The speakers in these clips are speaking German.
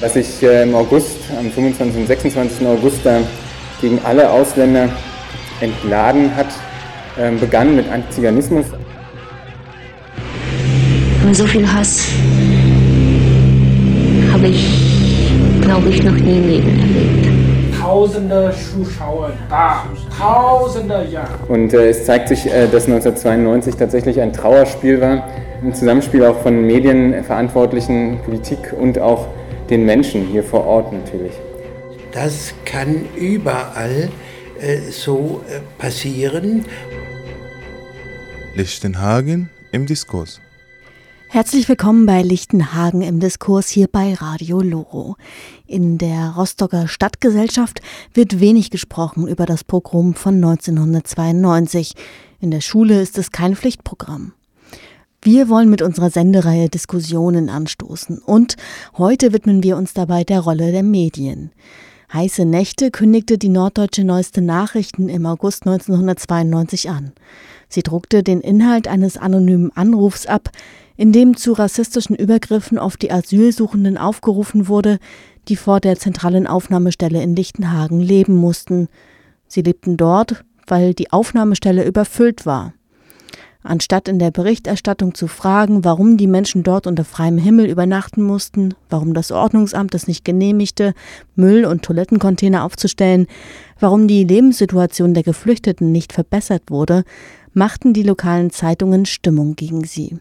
Was sich äh, im August, am 25. und 26. August da gegen alle Ausländer entladen hat, äh, begann mit Antiziganismus. So viel Hass habe ich, glaube ich, noch nie im Leben erlebt. Tausende Zuschauer da, Tausende, ja. Und äh, es zeigt sich, äh, dass 1992 tatsächlich ein Trauerspiel war, ein Zusammenspiel auch von Medienverantwortlichen, Politik und auch den Menschen hier vor Ort natürlich. Das kann überall äh, so äh, passieren. Lichtenhagen im Diskurs. Herzlich willkommen bei Lichtenhagen im Diskurs hier bei Radio Loro. In der Rostocker Stadtgesellschaft wird wenig gesprochen über das Pogrom von 1992. In der Schule ist es kein Pflichtprogramm. Wir wollen mit unserer Sendereihe Diskussionen anstoßen und heute widmen wir uns dabei der Rolle der Medien. Heiße Nächte kündigte die Norddeutsche Neueste Nachrichten im August 1992 an. Sie druckte den Inhalt eines anonymen Anrufs ab, in dem zu rassistischen Übergriffen auf die Asylsuchenden aufgerufen wurde, die vor der zentralen Aufnahmestelle in Lichtenhagen leben mussten. Sie lebten dort, weil die Aufnahmestelle überfüllt war. Anstatt in der Berichterstattung zu fragen, warum die Menschen dort unter freiem Himmel übernachten mussten, warum das Ordnungsamt es nicht genehmigte, Müll- und Toilettencontainer aufzustellen, warum die Lebenssituation der Geflüchteten nicht verbessert wurde, machten die lokalen Zeitungen Stimmung gegen sie.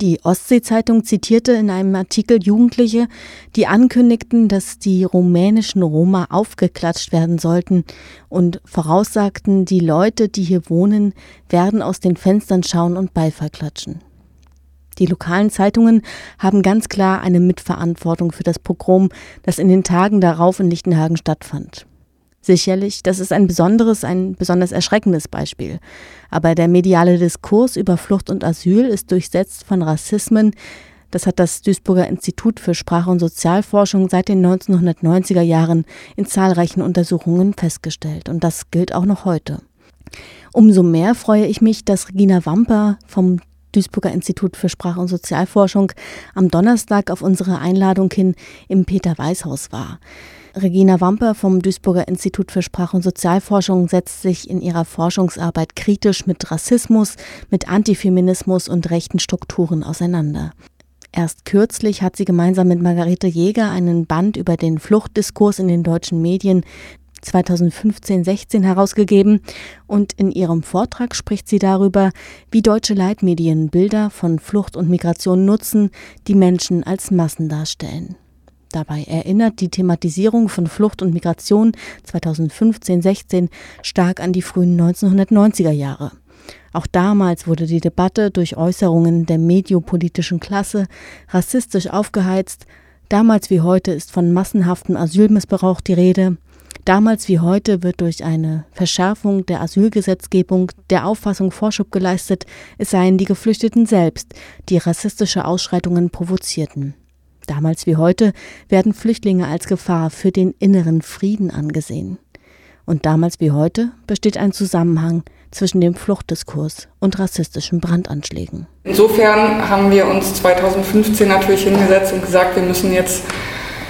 Die Ostsee-Zeitung zitierte in einem Artikel Jugendliche, die ankündigten, dass die rumänischen Roma aufgeklatscht werden sollten und voraussagten, die Leute, die hier wohnen, werden aus den Fenstern schauen und Beifall klatschen. Die lokalen Zeitungen haben ganz klar eine Mitverantwortung für das Pogrom, das in den Tagen darauf in Lichtenhagen stattfand. Sicherlich, das ist ein besonderes, ein besonders erschreckendes Beispiel. Aber der mediale Diskurs über Flucht und Asyl ist durchsetzt von Rassismen. Das hat das Duisburger Institut für Sprache und Sozialforschung seit den 1990er Jahren in zahlreichen Untersuchungen festgestellt. Und das gilt auch noch heute. Umso mehr freue ich mich, dass Regina Wamper vom Duisburger Institut für Sprache und Sozialforschung am Donnerstag auf unsere Einladung hin im Peter-Weiß-Haus war. Regina Wamper vom Duisburger Institut für Sprach- und Sozialforschung setzt sich in ihrer Forschungsarbeit kritisch mit Rassismus, mit Antifeminismus und rechten Strukturen auseinander. Erst kürzlich hat sie gemeinsam mit Margarete Jäger einen Band über den Fluchtdiskurs in den deutschen Medien 2015-16 herausgegeben und in ihrem Vortrag spricht sie darüber, wie deutsche Leitmedien Bilder von Flucht und Migration nutzen, die Menschen als Massen darstellen. Dabei erinnert die Thematisierung von Flucht und Migration 2015-16 stark an die frühen 1990er Jahre. Auch damals wurde die Debatte durch Äußerungen der mediopolitischen Klasse rassistisch aufgeheizt. Damals wie heute ist von massenhaftem Asylmissbrauch die Rede. Damals wie heute wird durch eine Verschärfung der Asylgesetzgebung der Auffassung Vorschub geleistet, es seien die Geflüchteten selbst, die rassistische Ausschreitungen provozierten. Damals wie heute werden Flüchtlinge als Gefahr für den inneren Frieden angesehen. Und damals wie heute besteht ein Zusammenhang zwischen dem Fluchtdiskurs und rassistischen Brandanschlägen. Insofern haben wir uns 2015 natürlich hingesetzt und gesagt, wir müssen jetzt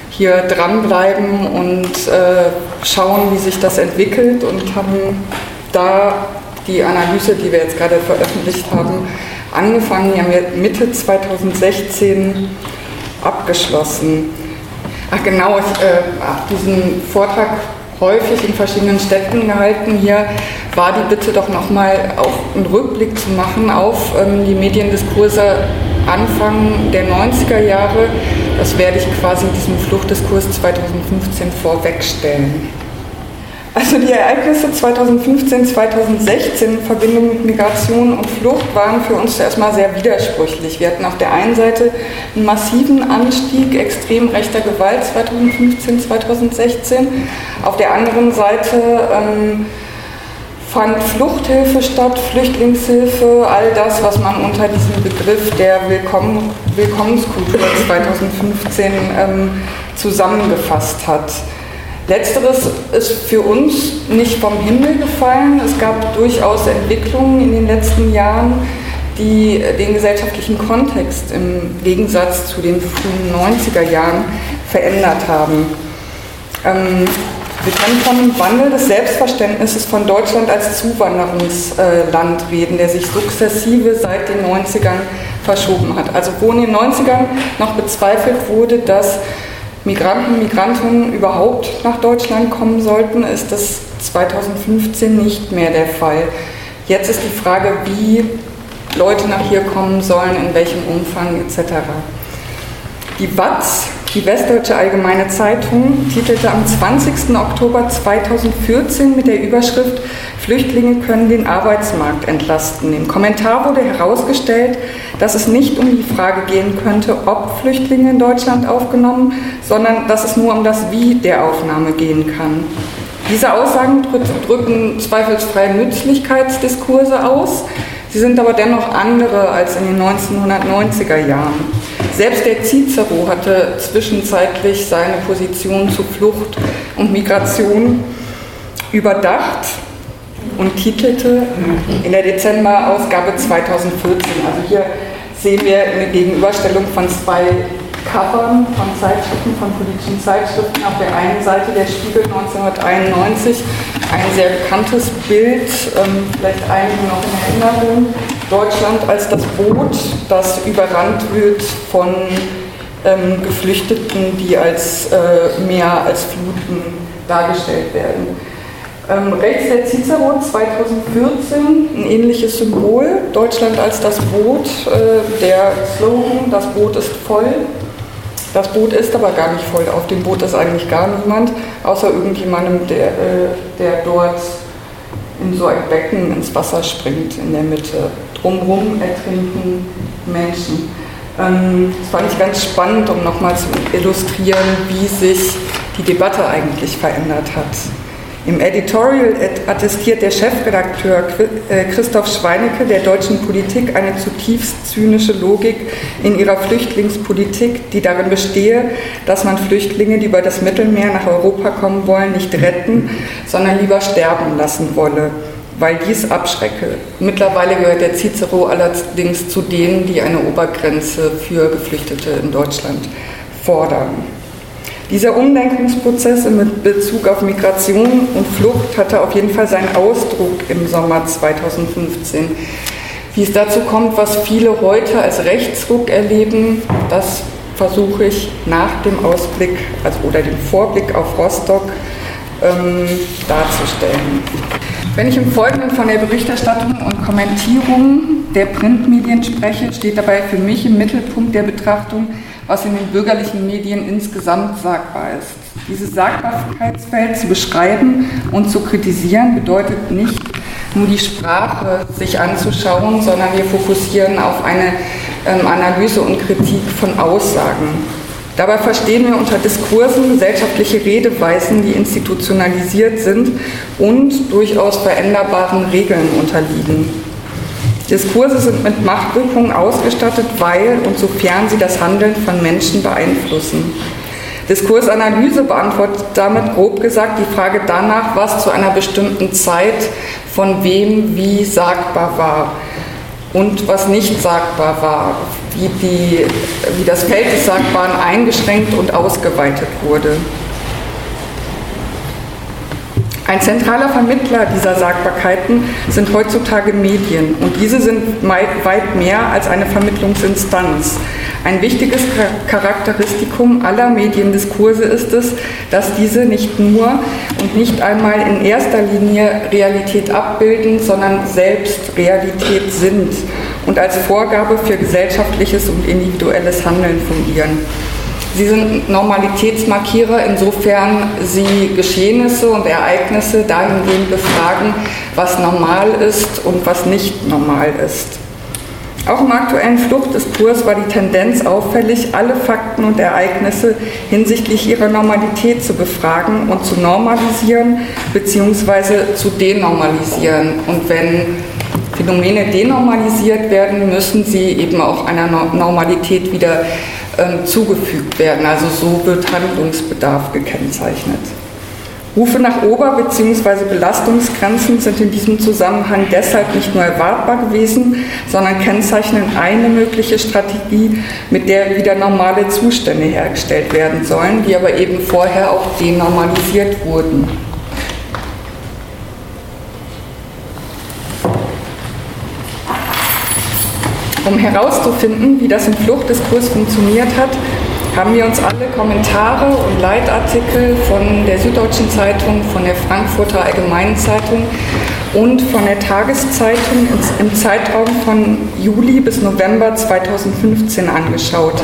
hier dranbleiben und äh, schauen, wie sich das entwickelt und haben da die Analyse, die wir jetzt gerade veröffentlicht haben, angefangen. Die haben wir Mitte 2016 abgeschlossen. Ach genau, ich äh, habe diesen Vortrag häufig in verschiedenen Städten gehalten. Hier war die Bitte doch nochmal auch einen Rückblick zu machen auf ähm, die Mediendiskurse Anfang der 90er Jahre. Das werde ich quasi diesem Fluchtdiskurs 2015 vorwegstellen. Also die Ereignisse 2015, 2016 in Verbindung mit Migration und Flucht waren für uns erstmal sehr widersprüchlich. Wir hatten auf der einen Seite einen massiven Anstieg extrem rechter Gewalt 2015, 2016. Auf der anderen Seite ähm, fand Fluchthilfe statt, Flüchtlingshilfe, all das, was man unter diesem Begriff der Willkommen, Willkommenskultur 2015 ähm, zusammengefasst hat. Letzteres ist für uns nicht vom Himmel gefallen. Es gab durchaus Entwicklungen in den letzten Jahren, die den gesellschaftlichen Kontext im Gegensatz zu den frühen 90er Jahren verändert haben. Ähm, wir können von einem Wandel des Selbstverständnisses von Deutschland als Zuwanderungsland reden, der sich sukzessive seit den 90ern verschoben hat. Also wo in den 90ern noch bezweifelt wurde, dass Migranten, Migrantinnen überhaupt nach Deutschland kommen sollten, ist das 2015 nicht mehr der Fall. Jetzt ist die Frage, wie Leute nach hier kommen sollen, in welchem Umfang etc. Die WATS, die Westdeutsche Allgemeine Zeitung, titelte am 20. Oktober 2014 mit der Überschrift Flüchtlinge können den Arbeitsmarkt entlasten. Im Kommentar wurde herausgestellt, dass es nicht um die Frage gehen könnte, ob Flüchtlinge in Deutschland aufgenommen, sondern dass es nur um das Wie der Aufnahme gehen kann. Diese Aussagen drücken zweifelsfrei Nützlichkeitsdiskurse aus, sie sind aber dennoch andere als in den 1990er Jahren. Selbst der Cicero hatte zwischenzeitlich seine Position zu Flucht und Migration überdacht und titelte in der Dezemberausgabe 2014. Also hier sehen wir eine Gegenüberstellung von zwei Covern von Zeitschriften, von politischen Zeitschriften. Auf der einen Seite der Spiegel 1991, ein sehr bekanntes Bild, ähm, vielleicht einige noch in Erinnerung, Deutschland als das Boot, das überrannt wird von ähm, Geflüchteten, die als äh, Meer, als Fluten dargestellt werden. Ähm, rechts der Cicero 2014, ein ähnliches Symbol, Deutschland als das Boot, äh, der Slogan, das Boot ist voll. Das Boot ist aber gar nicht voll, auf dem Boot ist eigentlich gar niemand, außer irgendjemandem, der, äh, der dort in so ein Becken ins Wasser springt in der Mitte drumherum ertrinken Menschen. Ähm, das fand ich ganz spannend, um nochmal zu illustrieren, wie sich die Debatte eigentlich verändert hat. Im Editorial attestiert der Chefredakteur äh, Christoph Schweinecke der deutschen Politik eine zutiefst zynische Logik in ihrer Flüchtlingspolitik, die darin bestehe, dass man Flüchtlinge, die über das Mittelmeer nach Europa kommen wollen, nicht retten, sondern lieber sterben lassen wolle weil dies abschrecke. Mittlerweile gehört der Cicero allerdings zu denen, die eine Obergrenze für Geflüchtete in Deutschland fordern. Dieser Umdenkungsprozess in Bezug auf Migration und Flucht hatte auf jeden Fall seinen Ausdruck im Sommer 2015. Wie es dazu kommt, was viele heute als Rechtsruck erleben, das versuche ich nach dem Ausblick also, oder dem Vorblick auf Rostock ähm, darzustellen. Wenn ich im Folgenden von der Berichterstattung und Kommentierung der Printmedien spreche, steht dabei für mich im Mittelpunkt der Betrachtung, was in den bürgerlichen Medien insgesamt sagbar ist. Dieses Sagbarkeitsfeld zu beschreiben und zu kritisieren bedeutet nicht nur die Sprache sich anzuschauen, sondern wir fokussieren auf eine ähm, Analyse und Kritik von Aussagen. Dabei verstehen wir unter Diskursen gesellschaftliche Redeweisen, die institutionalisiert sind und durchaus veränderbaren Regeln unterliegen. Diskurse sind mit Machtwirkungen ausgestattet, weil und sofern sie das Handeln von Menschen beeinflussen. Diskursanalyse beantwortet damit grob gesagt die Frage danach, was zu einer bestimmten Zeit von wem wie sagbar war und was nicht sagbar war, wie, die, wie das Feld des Sagbaren eingeschränkt und ausgeweitet wurde. Ein zentraler Vermittler dieser Sagbarkeiten sind heutzutage Medien und diese sind weit mehr als eine Vermittlungsinstanz. Ein wichtiges Charakteristikum aller Mediendiskurse ist es, dass diese nicht nur und nicht einmal in erster Linie Realität abbilden, sondern selbst Realität sind und als Vorgabe für gesellschaftliches und individuelles Handeln fungieren. Sie sind Normalitätsmarkierer, insofern Sie Geschehnisse und Ereignisse dahingehend befragen, was normal ist und was nicht normal ist. Auch im aktuellen Fluchtdiskurs war die Tendenz auffällig, alle Fakten und Ereignisse hinsichtlich ihrer Normalität zu befragen und zu normalisieren bzw. zu denormalisieren. Und wenn Phänomene denormalisiert werden, müssen sie eben auch einer Normalität wieder ähm, zugefügt werden. Also so wird Handlungsbedarf gekennzeichnet. Rufe nach Ober- bzw. Belastungsgrenzen sind in diesem Zusammenhang deshalb nicht nur erwartbar gewesen, sondern kennzeichnen eine mögliche Strategie, mit der wieder normale Zustände hergestellt werden sollen, die aber eben vorher auch denormalisiert wurden. Um herauszufinden, wie das im Fluchtdiskurs funktioniert hat, haben wir uns alle Kommentare und Leitartikel von der Süddeutschen Zeitung, von der Frankfurter Allgemeinen Zeitung und von der Tageszeitung im Zeitraum von Juli bis November 2015 angeschaut.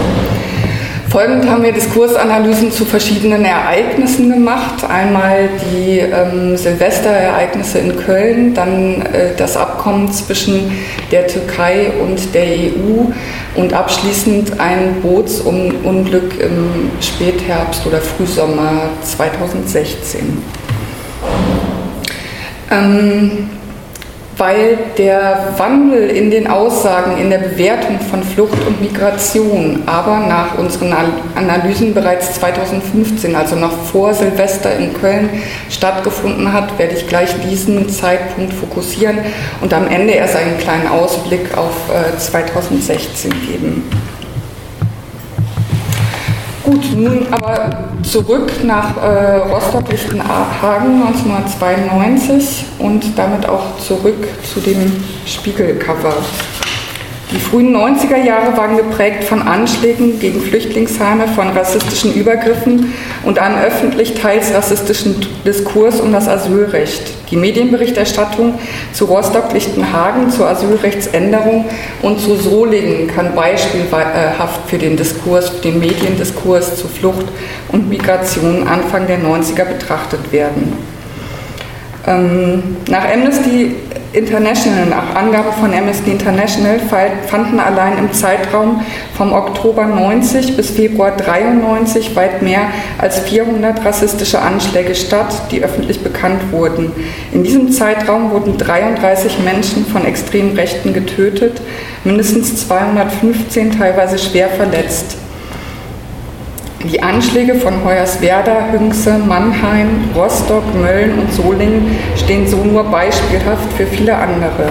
Folgend haben wir Diskursanalysen zu verschiedenen Ereignissen gemacht. Einmal die ähm, Silvesterereignisse in Köln, dann äh, das Abkommen zwischen der Türkei und der EU und abschließend ein Bootsunglück im Spätherbst oder Frühsommer 2016. Ähm, weil der Wandel in den Aussagen, in der Bewertung von Flucht und Migration aber nach unseren Analysen bereits 2015, also noch vor Silvester in Köln stattgefunden hat, werde ich gleich diesen Zeitpunkt fokussieren und am Ende erst einen kleinen Ausblick auf 2016 äh, geben. Gut, nun aber zurück nach äh, Rostock-Lichtenhagen 1992 und damit auch zurück zu dem Spiegelcover. Die frühen 90er Jahre waren geprägt von Anschlägen gegen Flüchtlingsheime, von rassistischen Übergriffen und einem öffentlich teils rassistischen Diskurs um das Asylrecht. Die Medienberichterstattung zu Rostock-Lichtenhagen, zur Asylrechtsänderung und zu Solingen kann beispielhaft für den Diskurs, für den Mediendiskurs zu Flucht und Migration Anfang der 90er betrachtet werden. Ähm, nach Amnesty International, nach Angaben von Amnesty International, fanden allein im Zeitraum vom Oktober 90 bis Februar 93 weit mehr als 400 rassistische Anschläge statt, die öffentlich bekannt wurden. In diesem Zeitraum wurden 33 Menschen von extremen Rechten getötet, mindestens 215 teilweise schwer verletzt. Die Anschläge von Hoyerswerda, Hünxe, Mannheim, Rostock, Mölln und Solingen stehen so nur beispielhaft für viele andere.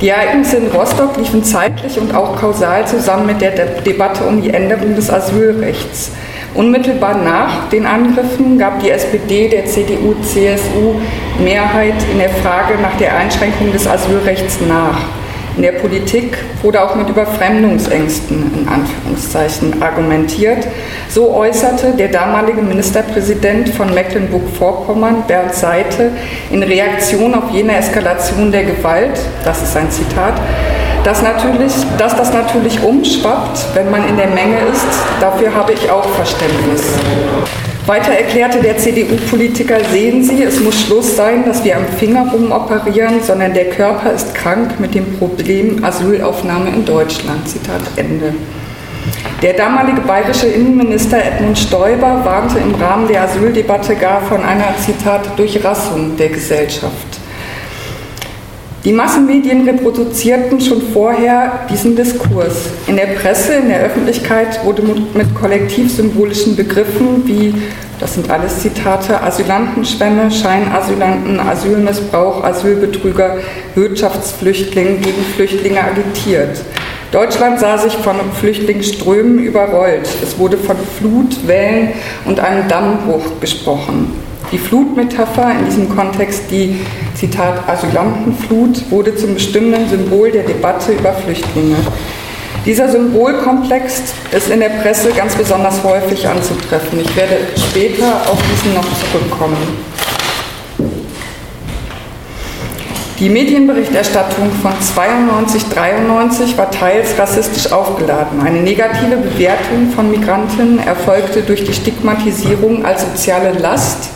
Die Ereignisse in Rostock liefen zeitlich und auch kausal zusammen mit der De Debatte um die Änderung des Asylrechts. Unmittelbar nach den Angriffen gab die SPD der CDU-CSU Mehrheit in der Frage nach der Einschränkung des Asylrechts nach. In der Politik wurde auch mit Überfremdungsängsten in Anführungszeichen argumentiert. So äußerte der damalige Ministerpräsident von Mecklenburg-Vorpommern, Bernd Seite, in Reaktion auf jene Eskalation der Gewalt, das ist ein Zitat, dass, natürlich, dass das natürlich umschwappt, wenn man in der Menge ist, dafür habe ich auch Verständnis. Weiter erklärte der CDU-Politiker, sehen Sie, es muss Schluss sein, dass wir am Finger rumoperieren, sondern der Körper ist krank mit dem Problem Asylaufnahme in Deutschland. Zitat Ende. Der damalige bayerische Innenminister Edmund Stoiber warnte im Rahmen der Asyldebatte gar von einer, Zitat, Durchrassung der Gesellschaft. Die Massenmedien reproduzierten schon vorher diesen Diskurs. In der Presse, in der Öffentlichkeit wurde mit kollektivsymbolischen Begriffen wie, das sind alles Zitate, Asylantenschwemme, Scheinasylanten, Asylmissbrauch, Asylbetrüger, Wirtschaftsflüchtlinge gegen Flüchtlinge agitiert. Deutschland sah sich von Flüchtlingsströmen überrollt. Es wurde von Flut, Wellen und einem Dammbruch gesprochen. Die Flutmetapher, in diesem Kontext die, Zitat, Asylantenflut, wurde zum bestimmenden Symbol der Debatte über Flüchtlinge. Dieser Symbolkomplex ist in der Presse ganz besonders häufig anzutreffen. Ich werde später auf diesen noch zurückkommen. Die Medienberichterstattung von 92, 93 war teils rassistisch aufgeladen. Eine negative Bewertung von Migrantinnen erfolgte durch die Stigmatisierung als soziale Last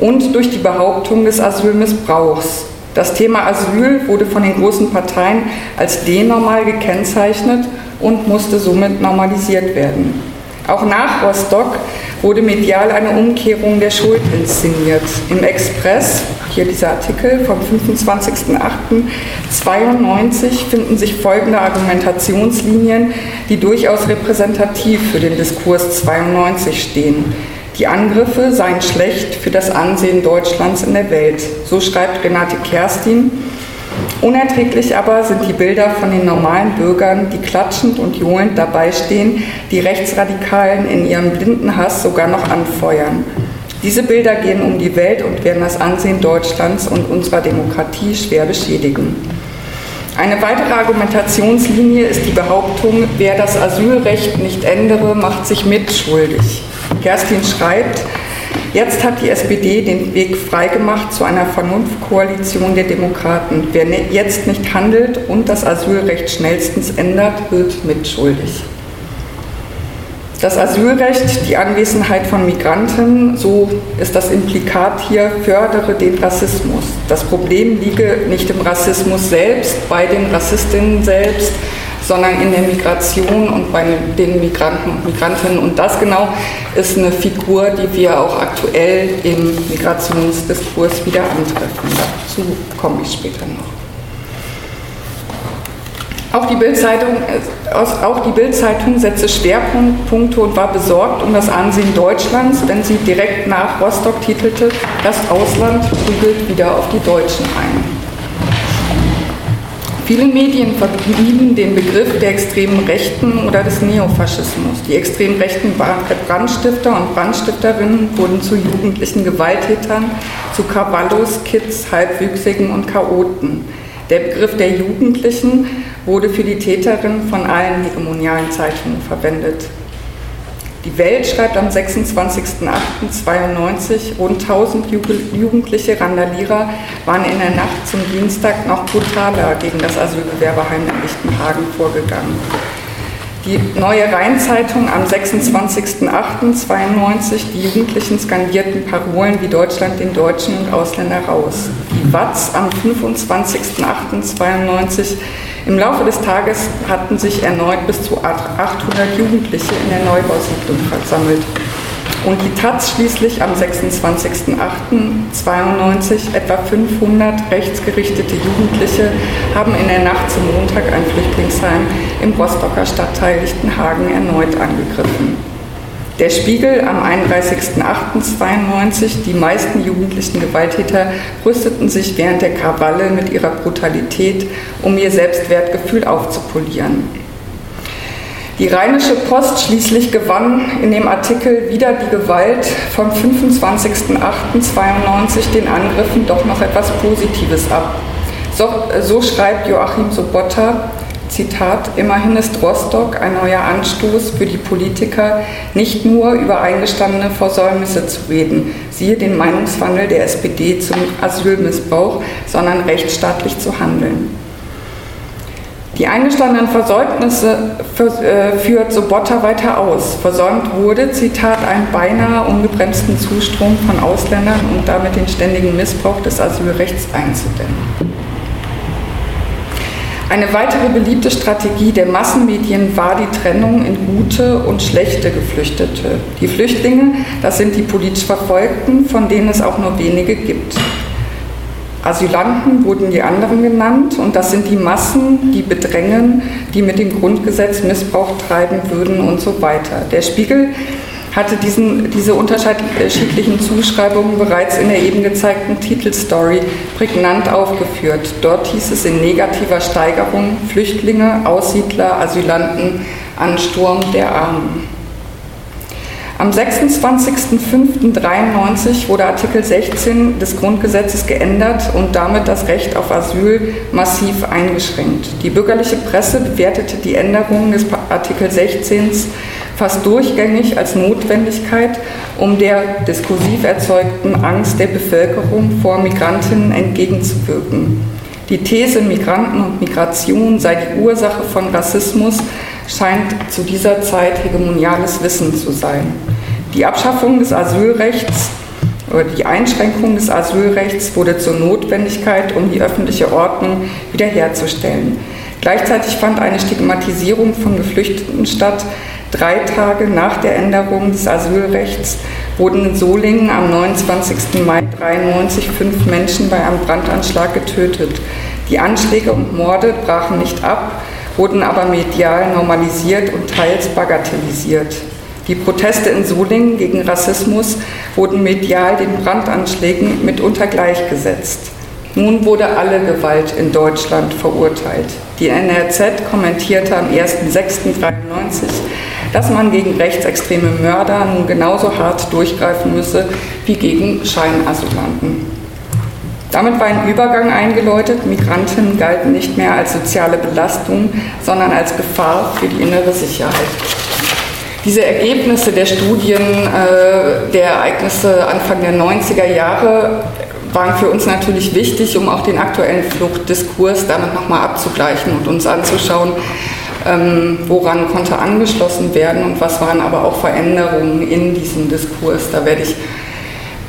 und durch die Behauptung des Asylmissbrauchs. Das Thema Asyl wurde von den großen Parteien als denormal gekennzeichnet und musste somit normalisiert werden. Auch nach Rostock wurde medial eine Umkehrung der Schuld inszeniert. Im Express, hier dieser Artikel vom 25.08.92, finden sich folgende Argumentationslinien, die durchaus repräsentativ für den Diskurs 92 stehen. Die Angriffe seien schlecht für das Ansehen Deutschlands in der Welt. So schreibt Renate Kerstin. Unerträglich aber sind die Bilder von den normalen Bürgern, die klatschend und johlend dabei stehen, die Rechtsradikalen in ihrem blinden Hass sogar noch anfeuern. Diese Bilder gehen um die Welt und werden das Ansehen Deutschlands und unserer Demokratie schwer beschädigen. Eine weitere Argumentationslinie ist die Behauptung, wer das Asylrecht nicht ändere, macht sich mitschuldig. Kerstin schreibt, jetzt hat die SPD den Weg freigemacht zu einer Vernunftkoalition der Demokraten. Wer ne-, jetzt nicht handelt und das Asylrecht schnellstens ändert, wird mitschuldig. Das Asylrecht, die Anwesenheit von Migranten, so ist das Implikat hier, fördere den Rassismus. Das Problem liege nicht im Rassismus selbst, bei den Rassistinnen selbst, sondern in der Migration und bei den Migranten und Migrantinnen. Und das genau ist eine Figur, die wir auch aktuell im Migrationsdiskurs wieder antreffen. Dazu komme ich später noch. Auch die Bildzeitung Bild setzte Schwerpunkte und war besorgt um das Ansehen Deutschlands, wenn sie direkt nach Rostock titelte, das Ausland prügelt wieder auf die Deutschen ein. Viele Medien verbieten den Begriff der extremen Rechten oder des Neofaschismus. Die extremen rechten Brandstifter und Brandstifterinnen wurden zu jugendlichen Gewalttätern, zu Cavallos, Kids, Halbwüchsigen und Chaoten. Der Begriff der Jugendlichen wurde für die Täterin von allen hegemonialen Zeitungen verwendet. Die Welt schreibt am 26.08.92, rund 1000 Jugendliche Randalierer waren in der Nacht zum Dienstag noch brutaler gegen das Asylbewerberheim in Lichtenhagen vorgegangen. Die Neue Rheinzeitung am 26.08.92, die Jugendlichen skandierten Parolen wie Deutschland den Deutschen und Ausländer raus. Die Watz am 25.08.92 im Laufe des Tages hatten sich erneut bis zu 800 Jugendliche in der Neubausiedlung versammelt. Und die Taz schließlich am 26.08.92 etwa 500 rechtsgerichtete Jugendliche haben in der Nacht zum Montag ein Flüchtlingsheim im Rostocker Stadtteil Lichtenhagen erneut angegriffen. Der Spiegel am 31.08.92, die meisten jugendlichen Gewalttäter rüsteten sich während der Krawalle mit ihrer Brutalität, um ihr Selbstwertgefühl aufzupolieren. Die Rheinische Post schließlich gewann in dem Artikel Wieder die Gewalt vom 25.08.92 den Angriffen doch noch etwas Positives ab. So, so schreibt Joachim Sobotta, Zitat, immerhin ist Rostock ein neuer Anstoß für die Politiker, nicht nur über eingestandene Versäumnisse zu reden, siehe den Meinungswandel der SPD zum Asylmissbrauch, sondern rechtsstaatlich zu handeln. Die eingestandenen Versäumnisse äh, führt Sobotta weiter aus. Versäumt wurde, Zitat, einen beinahe ungebremsten Zustrom von Ausländern und damit den ständigen Missbrauch des Asylrechts einzudämmen. Eine weitere beliebte Strategie der Massenmedien war die Trennung in gute und schlechte Geflüchtete. Die Flüchtlinge, das sind die politisch Verfolgten, von denen es auch nur wenige gibt. Asylanten wurden die anderen genannt und das sind die Massen, die bedrängen, die mit dem Grundgesetz Missbrauch treiben würden und so weiter. Der Spiegel hatte diesen, diese unterschiedlichen Zuschreibungen bereits in der eben gezeigten Titelstory prägnant aufgeführt. Dort hieß es in negativer Steigerung Flüchtlinge, Aussiedler, Asylanten, Ansturm der Armen. Am 26.05.93 wurde Artikel 16 des Grundgesetzes geändert und damit das Recht auf Asyl massiv eingeschränkt. Die bürgerliche Presse bewertete die Änderungen des Artikel 16 fast durchgängig als Notwendigkeit, um der diskursiv erzeugten Angst der Bevölkerung vor Migrantinnen entgegenzuwirken. Die These, Migranten und Migration sei die Ursache von Rassismus, scheint zu dieser Zeit hegemoniales Wissen zu sein. Die Abschaffung des Asylrechts oder die Einschränkung des Asylrechts wurde zur Notwendigkeit, um die öffentliche Ordnung wiederherzustellen. Gleichzeitig fand eine Stigmatisierung von Geflüchteten statt, Drei Tage nach der Änderung des Asylrechts wurden in Solingen am 29. Mai 1993 fünf Menschen bei einem Brandanschlag getötet. Die Anschläge und Morde brachen nicht ab, wurden aber medial normalisiert und teils bagatellisiert. Die Proteste in Solingen gegen Rassismus wurden medial den Brandanschlägen mitunter gleichgesetzt. Nun wurde alle Gewalt in Deutschland verurteilt. Die NRZ kommentierte am 1.6.93, dass man gegen rechtsextreme Mörder nun genauso hart durchgreifen müsse wie gegen Scheinasylanten. Damit war ein Übergang eingeläutet. Migrantinnen galten nicht mehr als soziale Belastung, sondern als Gefahr für die innere Sicherheit. Diese Ergebnisse der Studien äh, der Ereignisse Anfang der 90er Jahre waren für uns natürlich wichtig, um auch den aktuellen Fluchtdiskurs damit nochmal abzugleichen und uns anzuschauen, ähm, woran konnte angeschlossen werden und was waren aber auch Veränderungen in diesem Diskurs. Da werde ich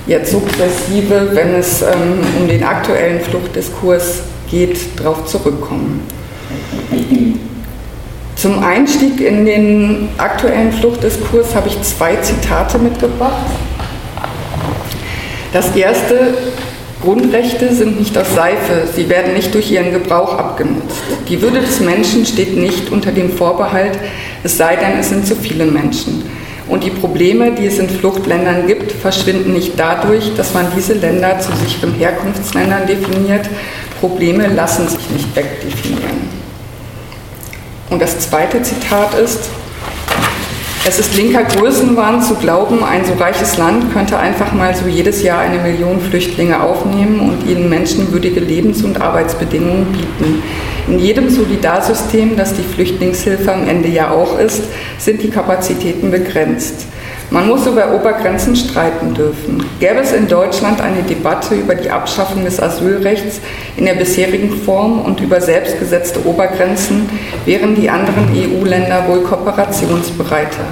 jetzt sukzessive, wenn es ähm, um den aktuellen Fluchtdiskurs geht, darauf zurückkommen. Zum Einstieg in den aktuellen Fluchtdiskurs habe ich zwei Zitate mitgebracht. Das erste Grundrechte sind nicht aus Seife, sie werden nicht durch ihren Gebrauch abgenutzt. Die Würde des Menschen steht nicht unter dem Vorbehalt, es sei denn, es sind zu viele Menschen. Und die Probleme, die es in Fluchtländern gibt, verschwinden nicht dadurch, dass man diese Länder zu sicheren Herkunftsländern definiert. Probleme lassen sich nicht wegdefinieren. Und das zweite Zitat ist, es ist linker Größenwahn zu glauben, ein so reiches Land könnte einfach mal so jedes Jahr eine Million Flüchtlinge aufnehmen und ihnen menschenwürdige Lebens- und Arbeitsbedingungen bieten. In jedem Solidarsystem, das die Flüchtlingshilfe am Ende ja auch ist, sind die Kapazitäten begrenzt. Man muss über Obergrenzen streiten dürfen. Gäbe es in Deutschland eine Debatte über die Abschaffung des Asylrechts in der bisherigen Form und über selbstgesetzte Obergrenzen, wären die anderen EU-Länder wohl kooperationsbereiter.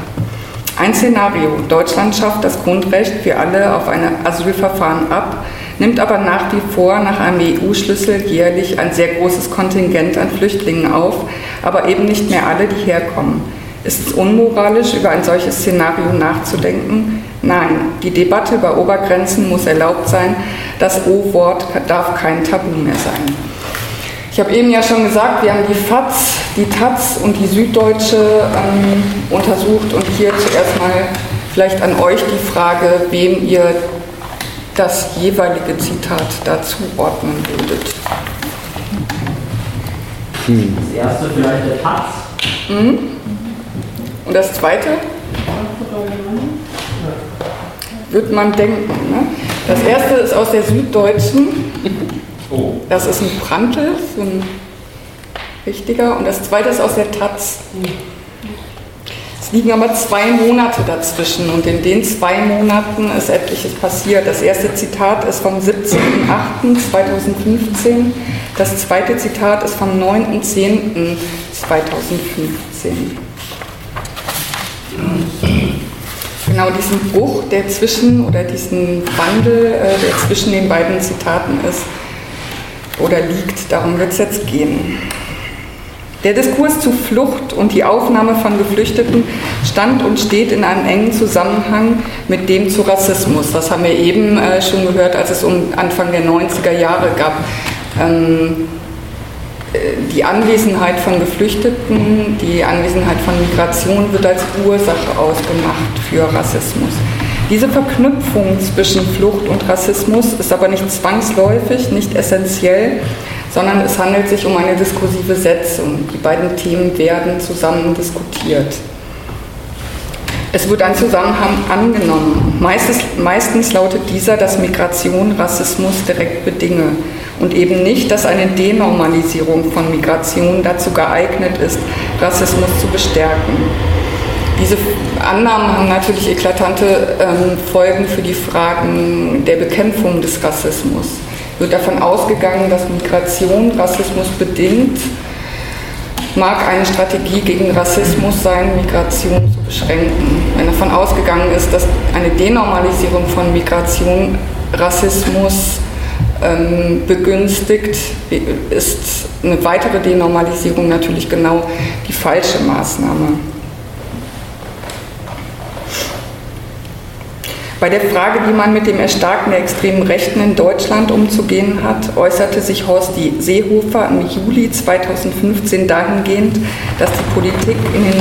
Ein Szenario, Deutschland schafft das Grundrecht für alle auf ein Asylverfahren ab, nimmt aber nach wie vor nach einem EU-Schlüssel jährlich ein sehr großes Kontingent an Flüchtlingen auf, aber eben nicht mehr alle, die herkommen. Ist es unmoralisch, über ein solches Szenario nachzudenken? Nein, die Debatte über Obergrenzen muss erlaubt sein. Das O-Wort darf kein Tabu mehr sein. Ich habe eben ja schon gesagt, wir haben die FAZ, die Taz und die Süddeutsche ähm, untersucht und hier zuerst mal vielleicht an euch die Frage, wem ihr das jeweilige Zitat dazu ordnen würdet. Das erste vielleicht der Taz. Mhm. Und das zweite? Wird man denken. Ne? Das erste ist aus der Süddeutschen. Das ist ein Prantl, so ein wichtiger. Und das zweite ist aus der Taz. Es liegen aber zwei Monate dazwischen und in den zwei Monaten ist etliches passiert. Das erste Zitat ist vom 17.08.2015, das zweite Zitat ist vom 9.10.2015. Genau diesen Bruch, der zwischen oder diesen Wandel, äh, der zwischen den beiden Zitaten ist oder liegt, darum wird es jetzt gehen. Der Diskurs zu Flucht und die Aufnahme von Geflüchteten stand und steht in einem engen Zusammenhang mit dem zu Rassismus. Das haben wir eben äh, schon gehört, als es um Anfang der 90er Jahre gab. Ähm, die Anwesenheit von Geflüchteten, die Anwesenheit von Migration wird als Ursache ausgemacht für Rassismus. Diese Verknüpfung zwischen Flucht und Rassismus ist aber nicht zwangsläufig, nicht essentiell, sondern es handelt sich um eine diskursive Setzung. Die beiden Themen werden zusammen diskutiert. Es wird ein Zusammenhang angenommen. Meistens, meistens lautet dieser, dass Migration Rassismus direkt bedinge und eben nicht, dass eine Denormalisierung von Migration dazu geeignet ist, Rassismus zu bestärken. Diese Annahmen haben natürlich eklatante ähm, Folgen für die Fragen der Bekämpfung des Rassismus. Wird davon ausgegangen, dass Migration Rassismus bedingt, mag eine Strategie gegen Rassismus sein, Migration zu beschränken. Wenn davon ausgegangen ist, dass eine Denormalisierung von Migration Rassismus ähm, begünstigt, ist eine weitere Denormalisierung natürlich genau die falsche Maßnahme. Bei der Frage, wie man mit dem Erstarken der extremen Rechten in Deutschland umzugehen hat, äußerte sich Horst Seehofer im Juli 2015 dahingehend, dass die Politik in den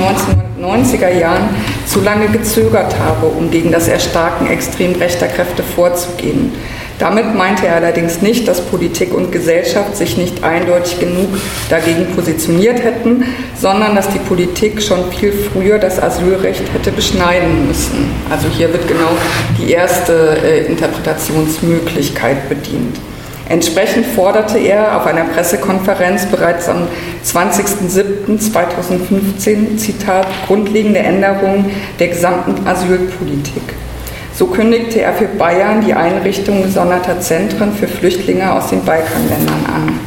1990er Jahren zu lange gezögert habe, um gegen das Erstarken extrem rechter Kräfte vorzugehen. Damit meinte er allerdings nicht, dass Politik und Gesellschaft sich nicht eindeutig genug dagegen positioniert hätten, sondern dass die Politik schon viel früher das Asylrecht hätte beschneiden müssen. Also hier wird genau die erste äh, Interpretationsmöglichkeit bedient. Entsprechend forderte er auf einer Pressekonferenz bereits am 20.07.2015, Zitat, grundlegende Änderungen der gesamten Asylpolitik. So kündigte er für Bayern die Einrichtung gesonderter Zentren für Flüchtlinge aus den Balkanländern an.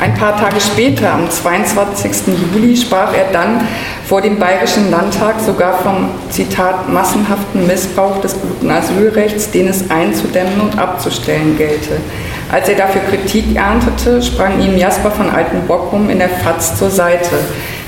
Ein paar Tage später, am 22. Juli, sprach er dann vor dem Bayerischen Landtag sogar vom Zitat massenhaften Missbrauch des guten Asylrechts, den es einzudämmen und abzustellen gelte. Als er dafür Kritik erntete, sprang ihm Jasper von Altenbockum in der FAZ zur Seite.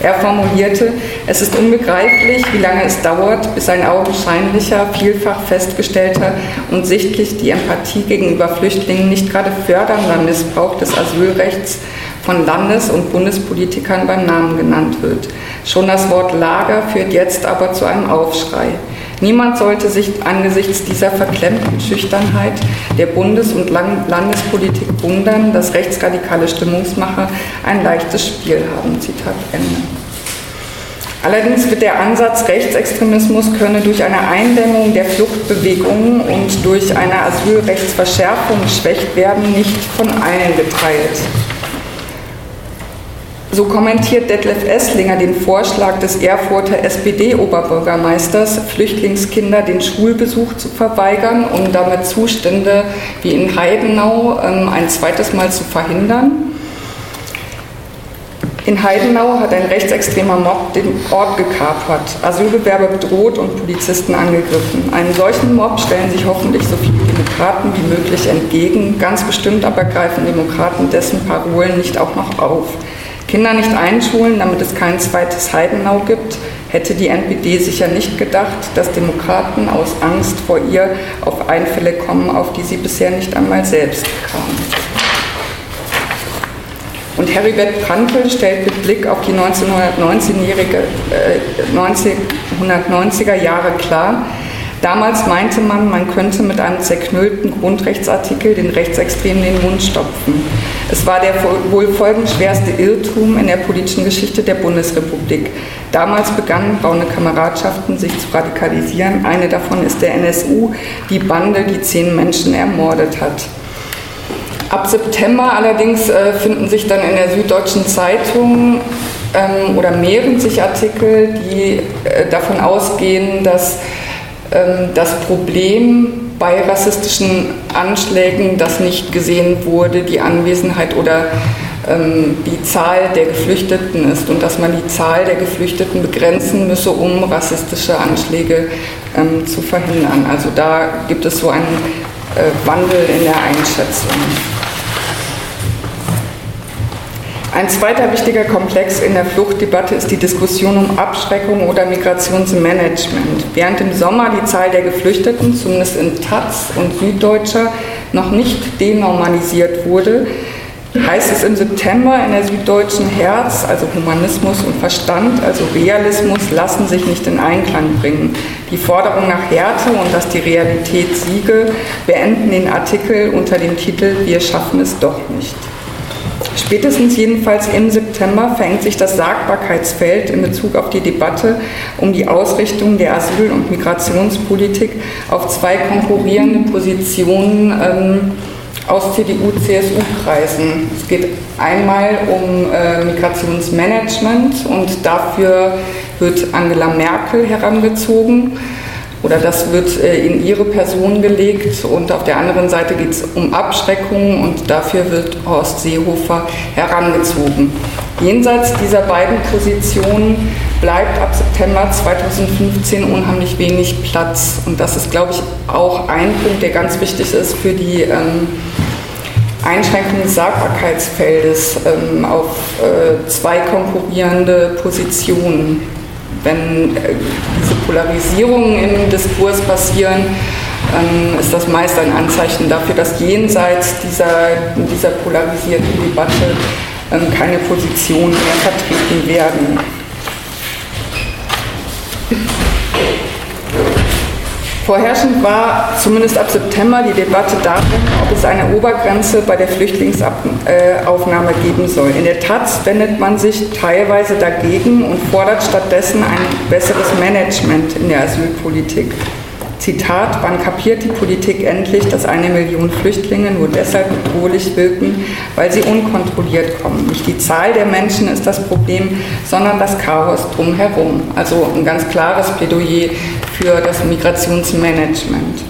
Er formulierte, es ist unbegreiflich, wie lange es dauert, bis ein augenscheinlicher, vielfach festgestellter und sichtlich die Empathie gegenüber Flüchtlingen nicht gerade fördernder Missbrauch des Asylrechts von Landes- und Bundespolitikern beim Namen genannt wird. Schon das Wort Lager führt jetzt aber zu einem Aufschrei. Niemand sollte sich angesichts dieser verklemmten Schüchternheit der Bundes- und Landespolitik wundern, dass rechtsradikale Stimmungsmacher ein leichtes Spiel haben. Zitat Ende. Allerdings wird der Ansatz, Rechtsextremismus könne durch eine Eindämmung der Fluchtbewegungen und durch eine Asylrechtsverschärfung geschwächt werden, nicht von allen geteilt. So kommentiert Detlef Esslinger den Vorschlag des Erfurter SPD-Oberbürgermeisters, Flüchtlingskinder den Schulbesuch zu verweigern, um damit Zustände wie in Heidenau ähm, ein zweites Mal zu verhindern. In Heidenau hat ein rechtsextremer Mob den Ort gekapert, Asylbewerber bedroht und Polizisten angegriffen. Einem solchen Mob stellen sich hoffentlich so viele Demokraten wie möglich entgegen. Ganz bestimmt aber greifen Demokraten dessen Parolen nicht auch noch auf. Kinder nicht einschulen, damit es kein zweites Heidenau gibt, hätte die NPD sicher nicht gedacht, dass Demokraten aus Angst vor ihr auf Einfälle kommen, auf die sie bisher nicht einmal selbst kamen. Und Heribert Prantl stellt mit Blick auf die 1990er äh, Jahre klar, Damals meinte man, man könnte mit einem zerknüllten Grundrechtsartikel den Rechtsextremen den Mund stopfen. Es war der wohl folgenschwerste Irrtum in der politischen Geschichte der Bundesrepublik. Damals begannen braune Kameradschaften sich zu radikalisieren. Eine davon ist der NSU, die Bande, die zehn Menschen ermordet hat. Ab September allerdings äh, finden sich dann in der Süddeutschen Zeitung ähm, oder mehren sich Artikel, die äh, davon ausgehen, dass das Problem bei rassistischen Anschlägen, das nicht gesehen wurde, die Anwesenheit oder ähm, die Zahl der Geflüchteten ist und dass man die Zahl der Geflüchteten begrenzen müsse, um rassistische Anschläge ähm, zu verhindern. Also da gibt es so einen äh, Wandel in der Einschätzung. Ein zweiter wichtiger Komplex in der Fluchtdebatte ist die Diskussion um Abschreckung oder Migrationsmanagement. Während im Sommer die Zahl der Geflüchteten, zumindest in Taz und Süddeutscher, noch nicht denormalisiert wurde, heißt es im September in der Süddeutschen Herz, also Humanismus und Verstand, also Realismus, lassen sich nicht in Einklang bringen. Die Forderung nach Härte und dass die Realität siege, beenden den Artikel unter dem Titel Wir schaffen es doch nicht. Spätestens jedenfalls im September verengt sich das Sagbarkeitsfeld in Bezug auf die Debatte um die Ausrichtung der Asyl- und Migrationspolitik auf zwei konkurrierende Positionen ähm, aus CDU-CSU-Kreisen. Es geht einmal um äh, Migrationsmanagement und dafür wird Angela Merkel herangezogen oder das wird äh, in ihre Person gelegt und auf der anderen Seite geht es um Abschreckung und dafür wird Horst Seehofer herangezogen. Jenseits dieser beiden Positionen bleibt ab September 2015 unheimlich wenig Platz und das ist, glaube ich, auch ein Punkt, der ganz wichtig ist für die ähm, Einschränkung des Sagbarkeitsfeldes ähm, auf äh, zwei konkurrierende Positionen. Wenn äh, diese Polarisierungen im Diskurs passieren, ähm, ist das meist ein Anzeichen dafür, dass jenseits dieser, dieser polarisierten Debatte ähm, keine Positionen mehr vertreten werden. Vorherrschend war zumindest ab September die Debatte darum, ob es eine Obergrenze bei der Flüchtlingsaufnahme geben soll. In der Taz wendet man sich teilweise dagegen und fordert stattdessen ein besseres Management in der Asylpolitik. Zitat, wann kapiert die Politik endlich, dass eine Million Flüchtlinge nur deshalb bedrohlich wirken, weil sie unkontrolliert kommen. Nicht die Zahl der Menschen ist das Problem, sondern das Chaos drumherum. Also ein ganz klares Plädoyer für das Migrationsmanagement.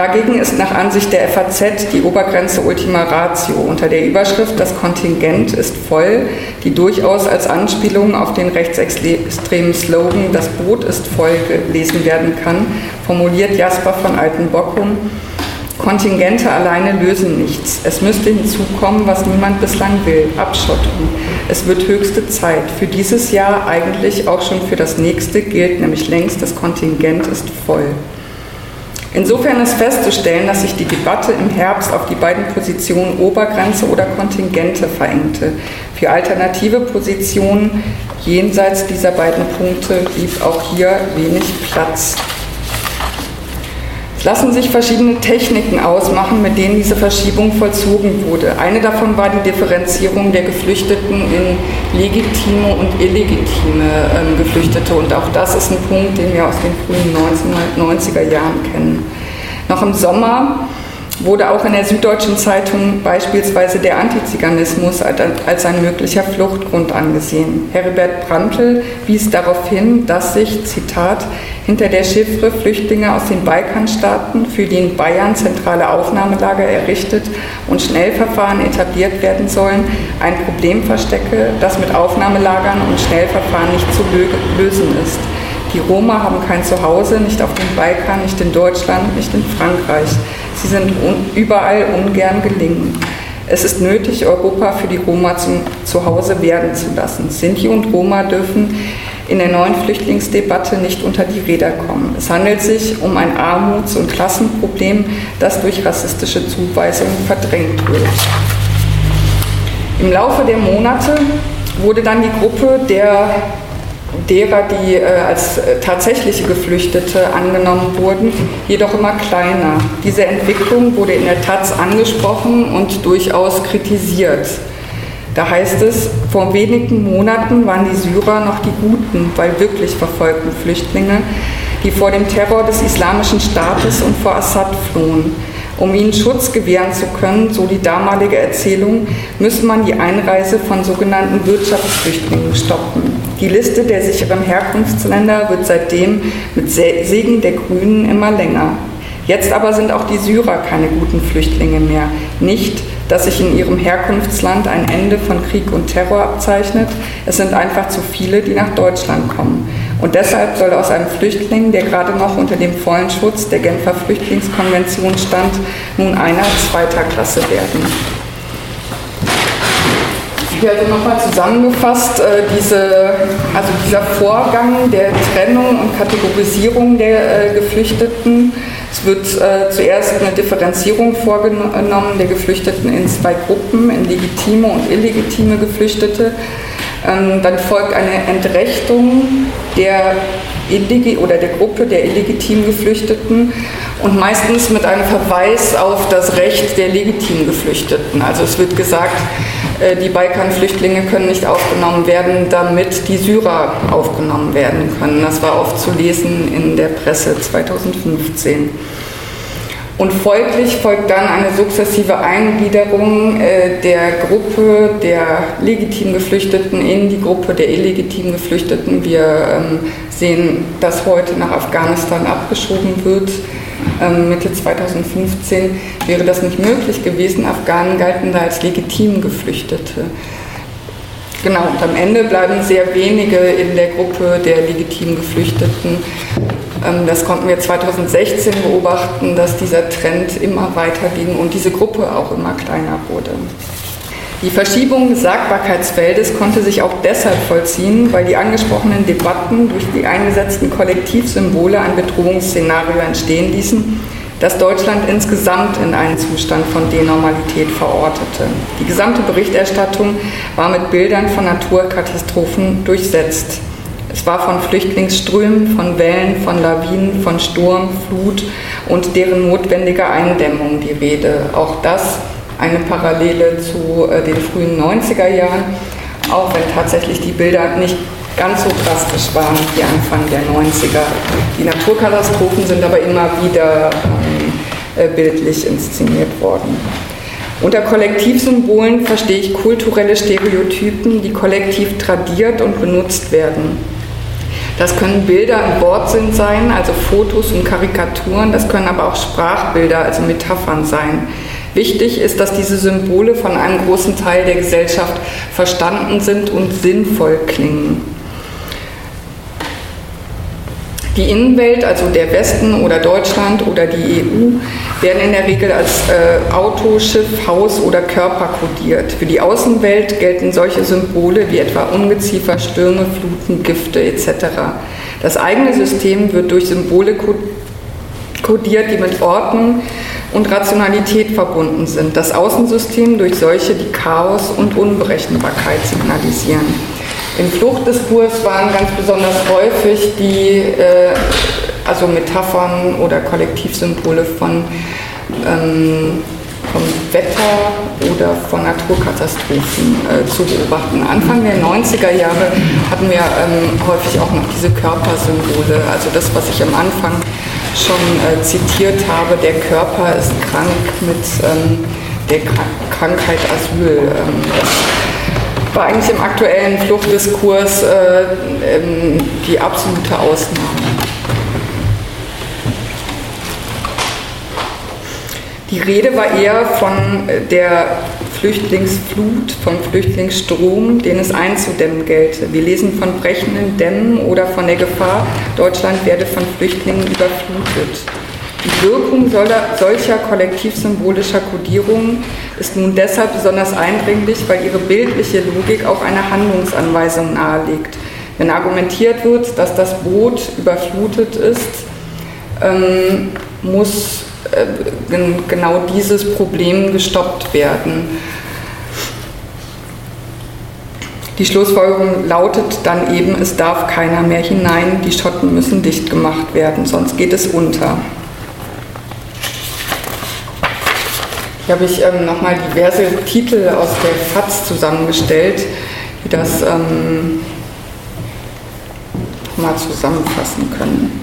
Dagegen ist nach Ansicht der FAZ die Obergrenze Ultima Ratio unter der Überschrift Das Kontingent ist voll, die durchaus als Anspielung auf den rechtsextremen Slogan Das Boot ist voll gelesen werden kann, formuliert Jasper von Altenbockum. Kontingente alleine lösen nichts. Es müsste hinzukommen, was niemand bislang will, Abschottung. Es wird höchste Zeit. Für dieses Jahr, eigentlich auch schon für das nächste, gilt nämlich längst, das Kontingent ist voll. Insofern ist festzustellen, dass sich die Debatte im Herbst auf die beiden Positionen Obergrenze oder Kontingente verengte. Für alternative Positionen jenseits dieser beiden Punkte blieb auch hier wenig Platz. Lassen sich verschiedene Techniken ausmachen, mit denen diese Verschiebung vollzogen wurde. Eine davon war die Differenzierung der Geflüchteten in legitime und illegitime ähm, Geflüchtete. Und auch das ist ein Punkt, den wir aus den frühen 1990er Jahren kennen. Noch im Sommer wurde auch in der Süddeutschen Zeitung beispielsweise der Antiziganismus als ein möglicher Fluchtgrund angesehen. Heribert Brandl wies darauf hin, dass sich, Zitat, hinter der Chiffre Flüchtlinge aus den Balkanstaaten, für die in Bayern zentrale Aufnahmelager errichtet und Schnellverfahren etabliert werden sollen, ein Problem verstecke, das mit Aufnahmelagern und Schnellverfahren nicht zu lösen ist. Die Roma haben kein Zuhause, nicht auf dem Balkan, nicht in Deutschland, nicht in Frankreich. Sie sind überall ungern gelingen. Es ist nötig, Europa für die Roma zum Zuhause werden zu lassen. Sinti und Roma dürfen in der neuen Flüchtlingsdebatte nicht unter die Räder kommen. Es handelt sich um ein Armuts- und Klassenproblem, das durch rassistische Zuweisungen verdrängt wird. Im Laufe der Monate wurde dann die Gruppe der derer, die äh, als äh, tatsächliche Geflüchtete angenommen wurden, jedoch immer kleiner. Diese Entwicklung wurde in der Taz angesprochen und durchaus kritisiert. Da heißt es, vor wenigen Monaten waren die Syrer noch die guten, weil wirklich verfolgten Flüchtlinge, die vor dem Terror des Islamischen Staates und vor Assad flohen. Um ihnen Schutz gewähren zu können, so die damalige Erzählung, müsse man die Einreise von sogenannten Wirtschaftsflüchtlingen stoppen. Die Liste der sicheren Herkunftsländer wird seitdem mit Segen der Grünen immer länger. Jetzt aber sind auch die Syrer keine guten Flüchtlinge mehr. Nicht, dass sich in ihrem Herkunftsland ein Ende von Krieg und Terror abzeichnet. Es sind einfach zu viele, die nach Deutschland kommen. Und deshalb soll aus einem Flüchtling, der gerade noch unter dem vollen Schutz der Genfer Flüchtlingskonvention stand, nun einer zweiter Klasse werden. Hier also nochmal zusammengefasst, äh, diese, also dieser Vorgang der Trennung und Kategorisierung der äh, Geflüchteten. Es wird äh, zuerst eine Differenzierung vorgenommen der Geflüchteten in zwei Gruppen, in legitime und illegitime Geflüchtete. Ähm, dann folgt eine Entrechtung der oder der Gruppe der illegitim Geflüchteten und meistens mit einem Verweis auf das Recht der legitim Geflüchteten. Also es wird gesagt, äh, die Balkanflüchtlinge können nicht aufgenommen werden, damit die Syrer aufgenommen werden können. Das war oft zu lesen in der Presse 2015. Und folglich folgt dann eine sukzessive Eingliederung äh, der Gruppe der legitim Geflüchteten in die Gruppe der illegitim Geflüchteten. Wir ähm, sehen, dass heute nach Afghanistan abgeschoben wird. Ähm, Mitte 2015 wäre das nicht möglich gewesen. Afghanen galten da als legitim Geflüchtete. Genau, und am Ende bleiben sehr wenige in der Gruppe der legitim Geflüchteten. Ähm, das konnten wir 2016 beobachten, dass dieser Trend immer weiter ging und diese Gruppe auch immer kleiner wurde. Die Verschiebung des Sagbarkeitsfeldes konnte sich auch deshalb vollziehen, weil die angesprochenen Debatten durch die eingesetzten Kollektivsymbole ein Bedrohungsszenario entstehen ließen, das Deutschland insgesamt in einen Zustand von Denormalität verortete. Die gesamte Berichterstattung war mit Bildern von Naturkatastrophen durchsetzt. Es war von Flüchtlingsströmen, von Wellen, von Lawinen, von Sturm, Flut und deren notwendiger Eindämmung die Rede. Auch das eine Parallele zu äh, den frühen 90er Jahren, auch wenn tatsächlich die Bilder nicht ganz so drastisch waren wie Anfang der 90er. Die Naturkatastrophen sind aber immer wieder ähm, äh, bildlich inszeniert worden. Unter Kollektivsymbolen verstehe ich kulturelle Stereotypen, die kollektiv tradiert und benutzt werden. Das können Bilder im Wortsinn sein, also Fotos und Karikaturen, das können aber auch Sprachbilder, also Metaphern sein. Wichtig ist, dass diese Symbole von einem großen Teil der Gesellschaft verstanden sind und sinnvoll klingen. Die Innenwelt, also der Westen oder Deutschland oder die EU, werden in der Regel als äh, Auto, Schiff, Haus oder Körper kodiert. Für die Außenwelt gelten solche Symbole wie etwa Ungeziefer, Stürme, Fluten, Gifte etc. Das eigene System wird durch Symbole kodiert, die mit Ordnung, und Rationalität verbunden sind. Das Außensystem durch solche, die Chaos und Unberechenbarkeit signalisieren. Im Fluchtdiskurs waren ganz besonders häufig die äh, also Metaphern oder Kollektivsymbole von, ähm, vom Wetter oder von Naturkatastrophen äh, zu beobachten. Anfang der 90er Jahre hatten wir ähm, häufig auch noch diese Körpersymbole, also das, was ich am Anfang schon äh, zitiert habe, der Körper ist krank mit ähm, der Krankheit Asyl. Ähm, war eigentlich im aktuellen Fluchtdiskurs äh, ähm, die absolute Ausnahme. Die Rede war eher von der Flüchtlingsflut, vom Flüchtlingsstrom, den es einzudämmen gelte. Wir lesen von brechenden Dämmen oder von der Gefahr, Deutschland werde von Flüchtlingen überflutet. Die Wirkung solcher kollektivsymbolischer Kodierungen ist nun deshalb besonders eindringlich, weil ihre bildliche Logik auch eine Handlungsanweisung nahelegt. Wenn argumentiert wird, dass das Boot überflutet ist, ähm, muss äh, genau dieses Problem gestoppt werden. Die Schlussfolgerung lautet dann eben, es darf keiner mehr hinein, die Schotten müssen dicht gemacht werden, sonst geht es unter. Hier habe ich ähm, nochmal diverse Titel aus der FAZ zusammengestellt, die das ähm, mal zusammenfassen können.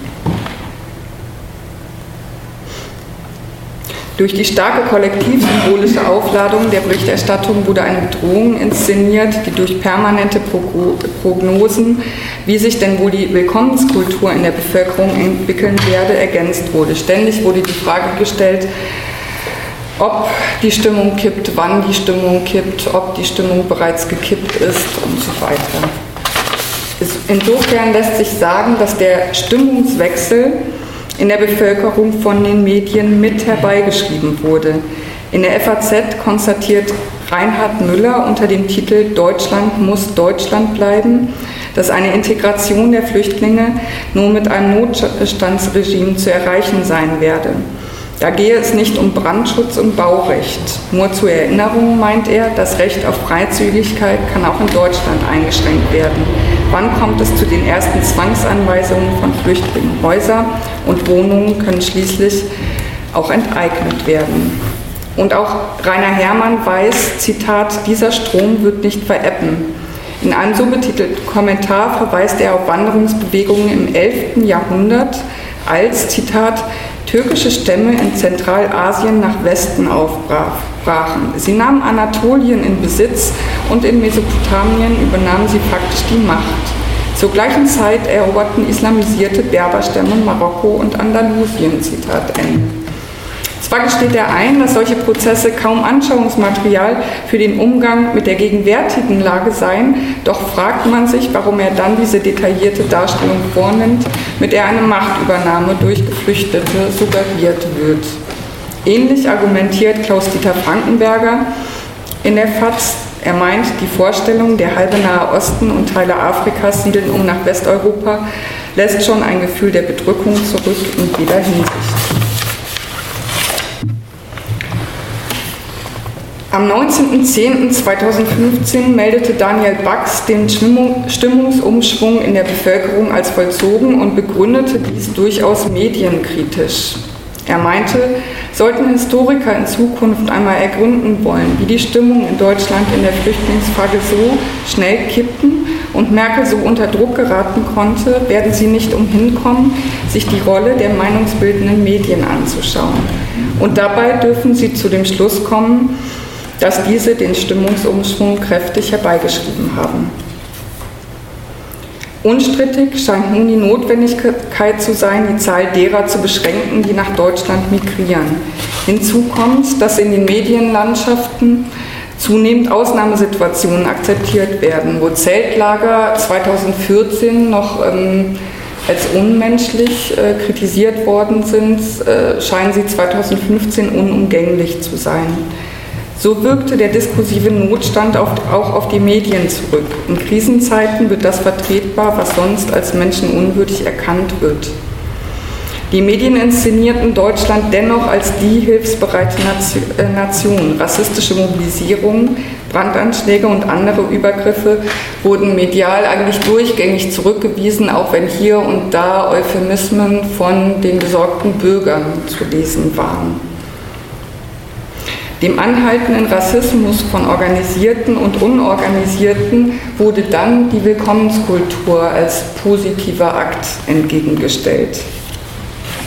Durch die starke kollektiv-symbolische Aufladung der Berichterstattung wurde eine Bedrohung inszeniert, die durch permanente Prognosen, wie sich denn wohl die Willkommenskultur in der Bevölkerung entwickeln werde, ergänzt wurde. Ständig wurde die Frage gestellt, ob die Stimmung kippt, wann die Stimmung kippt, ob die Stimmung bereits gekippt ist und so weiter. Insofern lässt sich sagen, dass der Stimmungswechsel in der Bevölkerung von den Medien mit herbeigeschrieben wurde. In der FAZ konstatiert Reinhard Müller unter dem Titel Deutschland muss Deutschland bleiben, dass eine Integration der Flüchtlinge nur mit einem Notstandsregime zu erreichen sein werde. Da gehe es nicht um Brandschutz und Baurecht. Nur zur Erinnerung meint er, das Recht auf Freizügigkeit kann auch in Deutschland eingeschränkt werden. Wann kommt es zu den ersten Zwangsanweisungen von Flüchtlingen? Häuser und Wohnungen können schließlich auch enteignet werden. Und auch Rainer Herrmann weiß, Zitat, dieser Strom wird nicht vereppen. In einem so betitelten Kommentar verweist er auf Wanderungsbewegungen im 11. Jahrhundert als, Zitat, türkische Stämme in Zentralasien nach Westen aufbrachen. Sie nahmen Anatolien in Besitz und in Mesopotamien übernahmen sie faktisch die Macht. Zur gleichen Zeit eroberten islamisierte Berberstämme Marokko und Andalusien. Zitat Ende. Zwar gesteht er ein, dass solche Prozesse kaum Anschauungsmaterial für den Umgang mit der gegenwärtigen Lage seien, doch fragt man sich, warum er dann diese detaillierte Darstellung vornimmt, mit der eine Machtübernahme durch Geflüchtete suggeriert wird. Ähnlich argumentiert Klaus-Dieter Frankenberger in der FAZ Er meint, die Vorstellung, der halbe Nahe Osten und Teile Afrikas siedeln um nach Westeuropa, lässt schon ein Gefühl der Bedrückung zurück in jeder Hinsicht. Am 19.10.2015 meldete Daniel Bax den Stimmungsumschwung in der Bevölkerung als vollzogen und begründete dies durchaus medienkritisch. Er meinte, sollten Historiker in Zukunft einmal ergründen wollen, wie die Stimmung in Deutschland in der Flüchtlingsfrage so schnell kippten und Merkel so unter Druck geraten konnte, werden sie nicht umhin kommen, sich die Rolle der meinungsbildenden Medien anzuschauen. Und dabei dürfen sie zu dem Schluss kommen, dass diese den Stimmungsumschwung kräftig herbeigeschrieben haben. Unstrittig scheint nun die Notwendigkeit zu sein, die Zahl derer zu beschränken, die nach Deutschland migrieren. Hinzu kommt, dass in den Medienlandschaften zunehmend Ausnahmesituationen akzeptiert werden, wo Zeltlager 2014 noch ähm, als unmenschlich äh, kritisiert worden sind, äh, scheinen sie 2015 unumgänglich zu sein. So wirkte der diskursive Notstand auch auf die Medien zurück. In Krisenzeiten wird das vertretbar, was sonst als menschenunwürdig erkannt wird. Die Medien inszenierten Deutschland dennoch als die hilfsbereite äh, Nation. Rassistische Mobilisierungen, Brandanschläge und andere Übergriffe wurden medial eigentlich durchgängig zurückgewiesen, auch wenn hier und da Euphemismen von den besorgten Bürgern zu lesen waren. Dem anhaltenden Rassismus von Organisierten und Unorganisierten wurde dann die Willkommenskultur als positiver Akt entgegengestellt.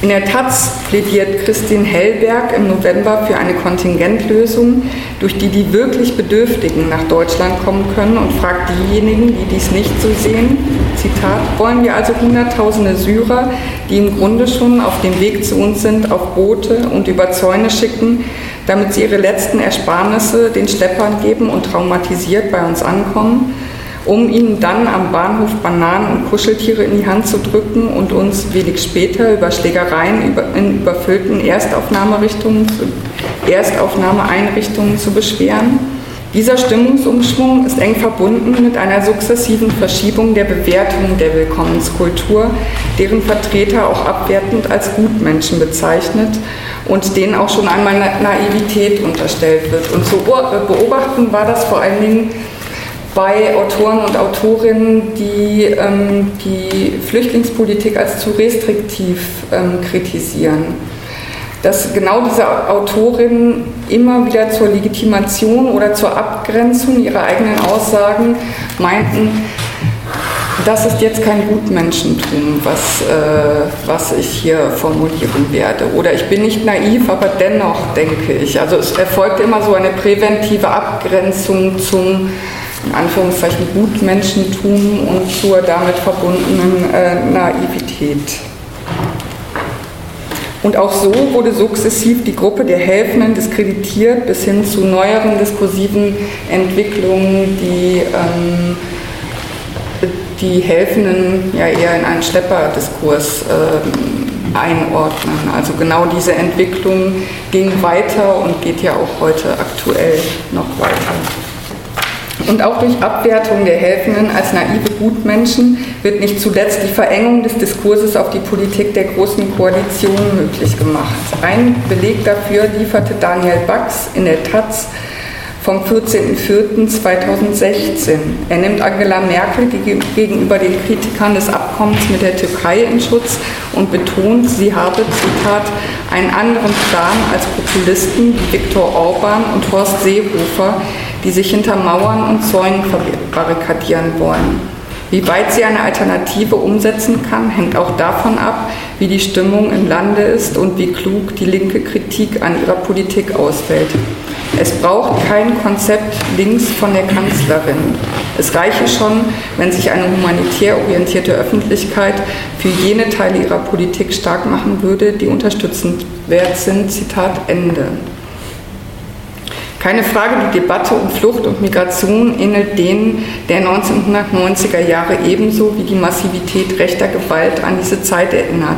In der Taz plädiert Christine Hellberg im November für eine Kontingentlösung, durch die die wirklich Bedürftigen nach Deutschland kommen können und fragt diejenigen, die dies nicht so sehen, Zitat, wollen wir also Hunderttausende Syrer, die im Grunde schon auf dem Weg zu uns sind, auf Boote und über Zäune schicken, damit sie ihre letzten Ersparnisse den Schleppern geben und traumatisiert bei uns ankommen, um ihnen dann am Bahnhof Bananen und Kuscheltiere in die Hand zu drücken und uns wenig später über Schlägereien in überfüllten Erstaufnahmeeinrichtungen zu beschweren. Dieser Stimmungsumschwung ist eng verbunden mit einer sukzessiven Verschiebung der Bewertung der Willkommenskultur, deren Vertreter auch abwertend als Gutmenschen bezeichnet und denen auch schon einmal Naivität unterstellt wird. Und zu beobachten war das vor allen Dingen bei Autoren und Autorinnen, die ähm, die Flüchtlingspolitik als zu restriktiv ähm, kritisieren. Dass genau diese Autorinnen immer wieder zur Legitimation oder zur Abgrenzung ihrer eigenen Aussagen meinten, das ist jetzt kein Gutmenschentum, was, äh, was ich hier formulieren werde. Oder ich bin nicht naiv, aber dennoch denke ich. Also es erfolgt immer so eine präventive Abgrenzung zum in Anführungszeichen Gutmenschentum und zur damit verbundenen äh, Naivität. Und auch so wurde sukzessiv die Gruppe der Helfenden diskreditiert bis hin zu neueren diskursiven Entwicklungen, die ähm, die Helfenden ja eher in einen Schlepperdiskurs äh, einordnen. Also genau diese Entwicklung ging weiter und geht ja auch heute aktuell noch weiter. Und auch durch Abwertung der Helfenden als naive Gutmenschen wird nicht zuletzt die Verengung des Diskurses auf die Politik der Großen Koalition möglich gemacht. Ein Beleg dafür lieferte Daniel Bax in der Taz vom 14.04.2016. Er nimmt Angela Merkel gegenüber den Kritikern des Abkommens mit der Türkei in Schutz und betont, sie habe, Zitat, einen anderen Plan als Populisten wie Viktor Orban und Horst Seehofer, die sich hinter Mauern und Zäunen barrikadieren wollen. Wie weit sie eine Alternative umsetzen kann, hängt auch davon ab, wie die Stimmung im Lande ist und wie klug die linke Kritik an ihrer Politik ausfällt. Es braucht kein Konzept links von der Kanzlerin. Es reiche schon, wenn sich eine humanitär orientierte Öffentlichkeit für jene Teile ihrer Politik stark machen würde, die unterstützenswert sind. Zitat Ende. Keine Frage, die Debatte um Flucht und Migration ähnelt denen der 1990er Jahre ebenso wie die Massivität rechter Gewalt an diese Zeit erinnert.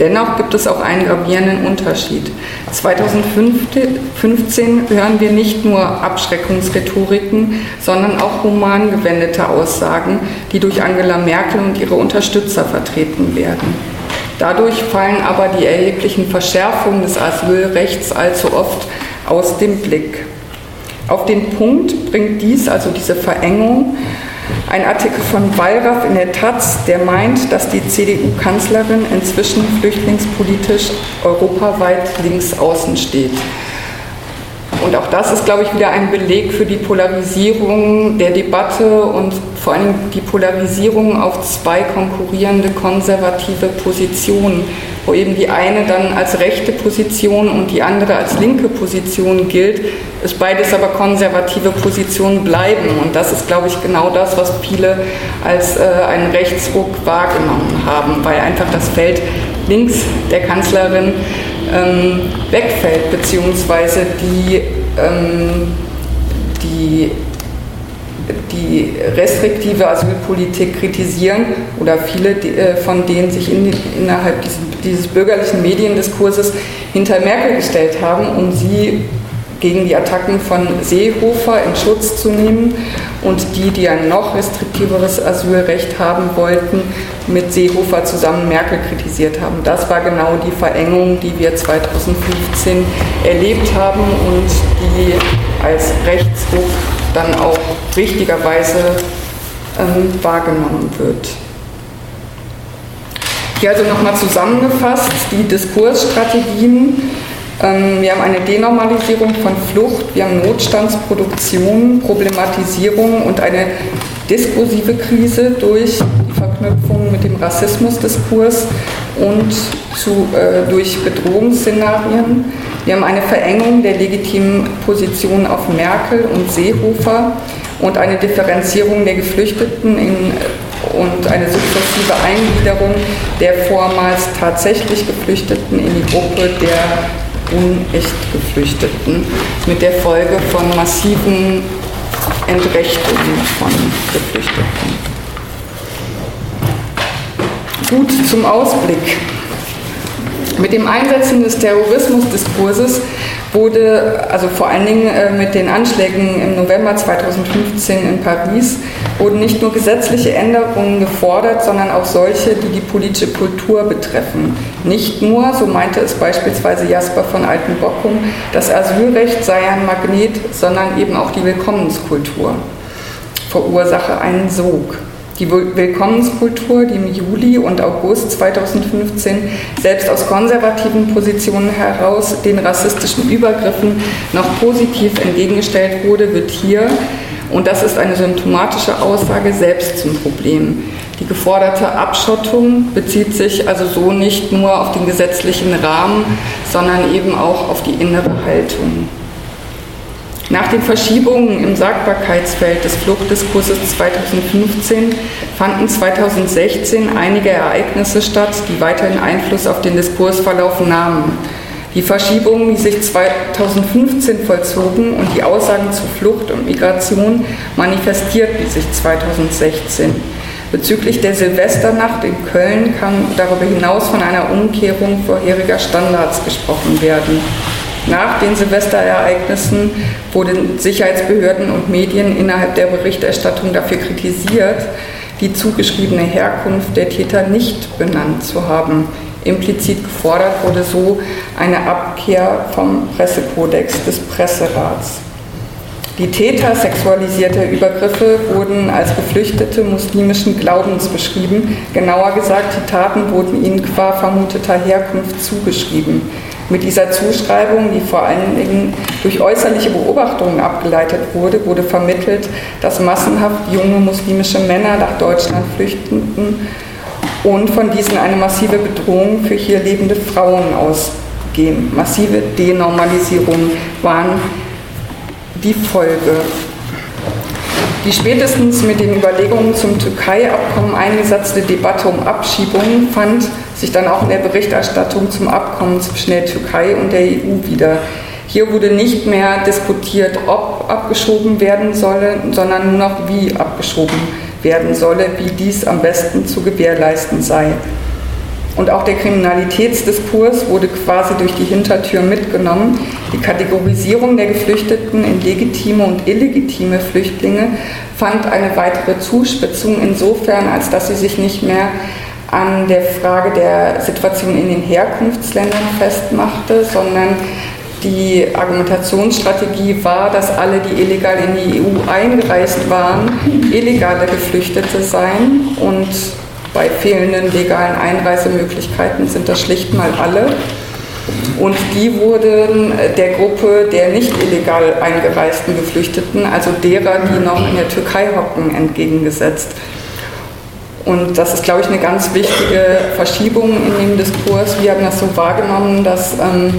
Dennoch gibt es auch einen gravierenden Unterschied. 2015 hören wir nicht nur Abschreckungsrhetoriken, sondern auch human gewendete Aussagen, die durch Angela Merkel und ihre Unterstützer vertreten werden. Dadurch fallen aber die erheblichen Verschärfungen des Asylrechts allzu oft aus dem Blick. Auf den Punkt bringt dies, also diese Verengung, ein Artikel von Wallraff in der Taz, der meint, dass die CDU-Kanzlerin inzwischen flüchtlingspolitisch europaweit links außen steht. Und auch das ist, glaube ich, wieder ein Beleg für die Polarisierung der Debatte und vor allem die Polarisierung auf zwei konkurrierende konservative Positionen, wo eben die eine dann als rechte Position und die andere als linke Position gilt, es beides aber konservative Positionen bleiben. Und das ist, glaube ich, genau das, was viele als äh, einen Rechtsruck wahrgenommen haben, weil einfach das Feld links der Kanzlerin ähm, wegfällt, beziehungsweise die, ähm, die, die restriktive Asylpolitik kritisieren oder viele äh, von denen sich in, innerhalb dieses, dieses bürgerlichen Mediendiskurses hinter Merkel gestellt haben, um sie gegen die Attacken von Seehofer in Schutz zu nehmen und die, die ein noch restriktiveres Asylrecht haben wollten, mit Seehofer zusammen Merkel kritisiert haben. Das war genau die Verengung, die wir 2015 erlebt haben und die als Rechtsruck dann auch richtigerweise ähm, wahrgenommen wird. Hier also nochmal zusammengefasst die Diskursstrategien wir haben eine Denormalisierung von Flucht, wir haben Notstandsproduktion, Problematisierung und eine diskursive Krise durch die Verknüpfung mit dem Rassismusdiskurs und zu, äh, durch Bedrohungsszenarien. Wir haben eine Verengung der legitimen Positionen auf Merkel und Seehofer und eine Differenzierung der Geflüchteten in, und eine sukzessive Eingliederung der vormals tatsächlich Geflüchteten in die Gruppe der unecht Geflüchteten mit der Folge von massiven Entrechtungen von Geflüchteten. Gut zum Ausblick. Mit dem Einsetzen des Terrorismusdiskurses wurde, also vor allen Dingen äh, mit den Anschlägen im November 2015 in Paris, wurden nicht nur gesetzliche Änderungen gefordert, sondern auch solche, die die politische Kultur betreffen. Nicht nur, so meinte es beispielsweise Jasper von Altenbockum, das Asylrecht sei ein Magnet, sondern eben auch die Willkommenskultur verursache einen Sog. Die Willkommenskultur, die im Juli und August 2015 selbst aus konservativen Positionen heraus den rassistischen Übergriffen noch positiv entgegengestellt wurde, wird hier, und das ist eine symptomatische Aussage, selbst zum Problem. Die geforderte Abschottung bezieht sich also so nicht nur auf den gesetzlichen Rahmen, sondern eben auch auf die innere Haltung. Nach den Verschiebungen im Sagbarkeitsfeld des Fluchtdiskurses 2015 fanden 2016 einige Ereignisse statt, die weiterhin Einfluss auf den Diskursverlauf nahmen. Die Verschiebungen, die sich 2015 vollzogen und die Aussagen zu Flucht und Migration manifestierten sich 2016. Bezüglich der Silvesternacht in Köln kann darüber hinaus von einer Umkehrung vorheriger Standards gesprochen werden. Nach den Silvesterereignissen wurden Sicherheitsbehörden und Medien innerhalb der Berichterstattung dafür kritisiert, die zugeschriebene Herkunft der Täter nicht benannt zu haben. Implizit gefordert wurde so eine Abkehr vom Pressekodex des Presserats. Die Täter sexualisierter Übergriffe wurden als Geflüchtete muslimischen Glaubens beschrieben. Genauer gesagt, die Taten wurden ihnen qua vermuteter Herkunft zugeschrieben. Mit dieser Zuschreibung, die vor allen Dingen durch äußerliche Beobachtungen abgeleitet wurde, wurde vermittelt, dass massenhaft junge muslimische Männer nach Deutschland flüchteten und von diesen eine massive Bedrohung für hier lebende Frauen ausgehen. Massive Denormalisierungen waren die Folge. Die spätestens mit den Überlegungen zum Türkei-Abkommen eingesetzte Debatte um Abschiebungen fand sich dann auch in der Berichterstattung zum Abkommen zwischen der Türkei und der EU wieder. Hier wurde nicht mehr diskutiert, ob abgeschoben werden solle, sondern nur noch wie abgeschoben werden solle, wie dies am besten zu gewährleisten sei. Und auch der Kriminalitätsdiskurs wurde quasi durch die Hintertür mitgenommen. Die Kategorisierung der Geflüchteten in legitime und illegitime Flüchtlinge fand eine weitere Zuspitzung insofern, als dass sie sich nicht mehr an der Frage der Situation in den Herkunftsländern festmachte, sondern die Argumentationsstrategie war, dass alle, die illegal in die EU eingereist waren, illegale Geflüchtete seien und bei fehlenden legalen Einreisemöglichkeiten sind das schlicht mal alle. Und die wurden der Gruppe der nicht illegal eingereisten Geflüchteten, also derer, die noch in der Türkei hocken, entgegengesetzt. Und das ist, glaube ich, eine ganz wichtige Verschiebung in dem Diskurs. Wir haben das so wahrgenommen, dass ähm,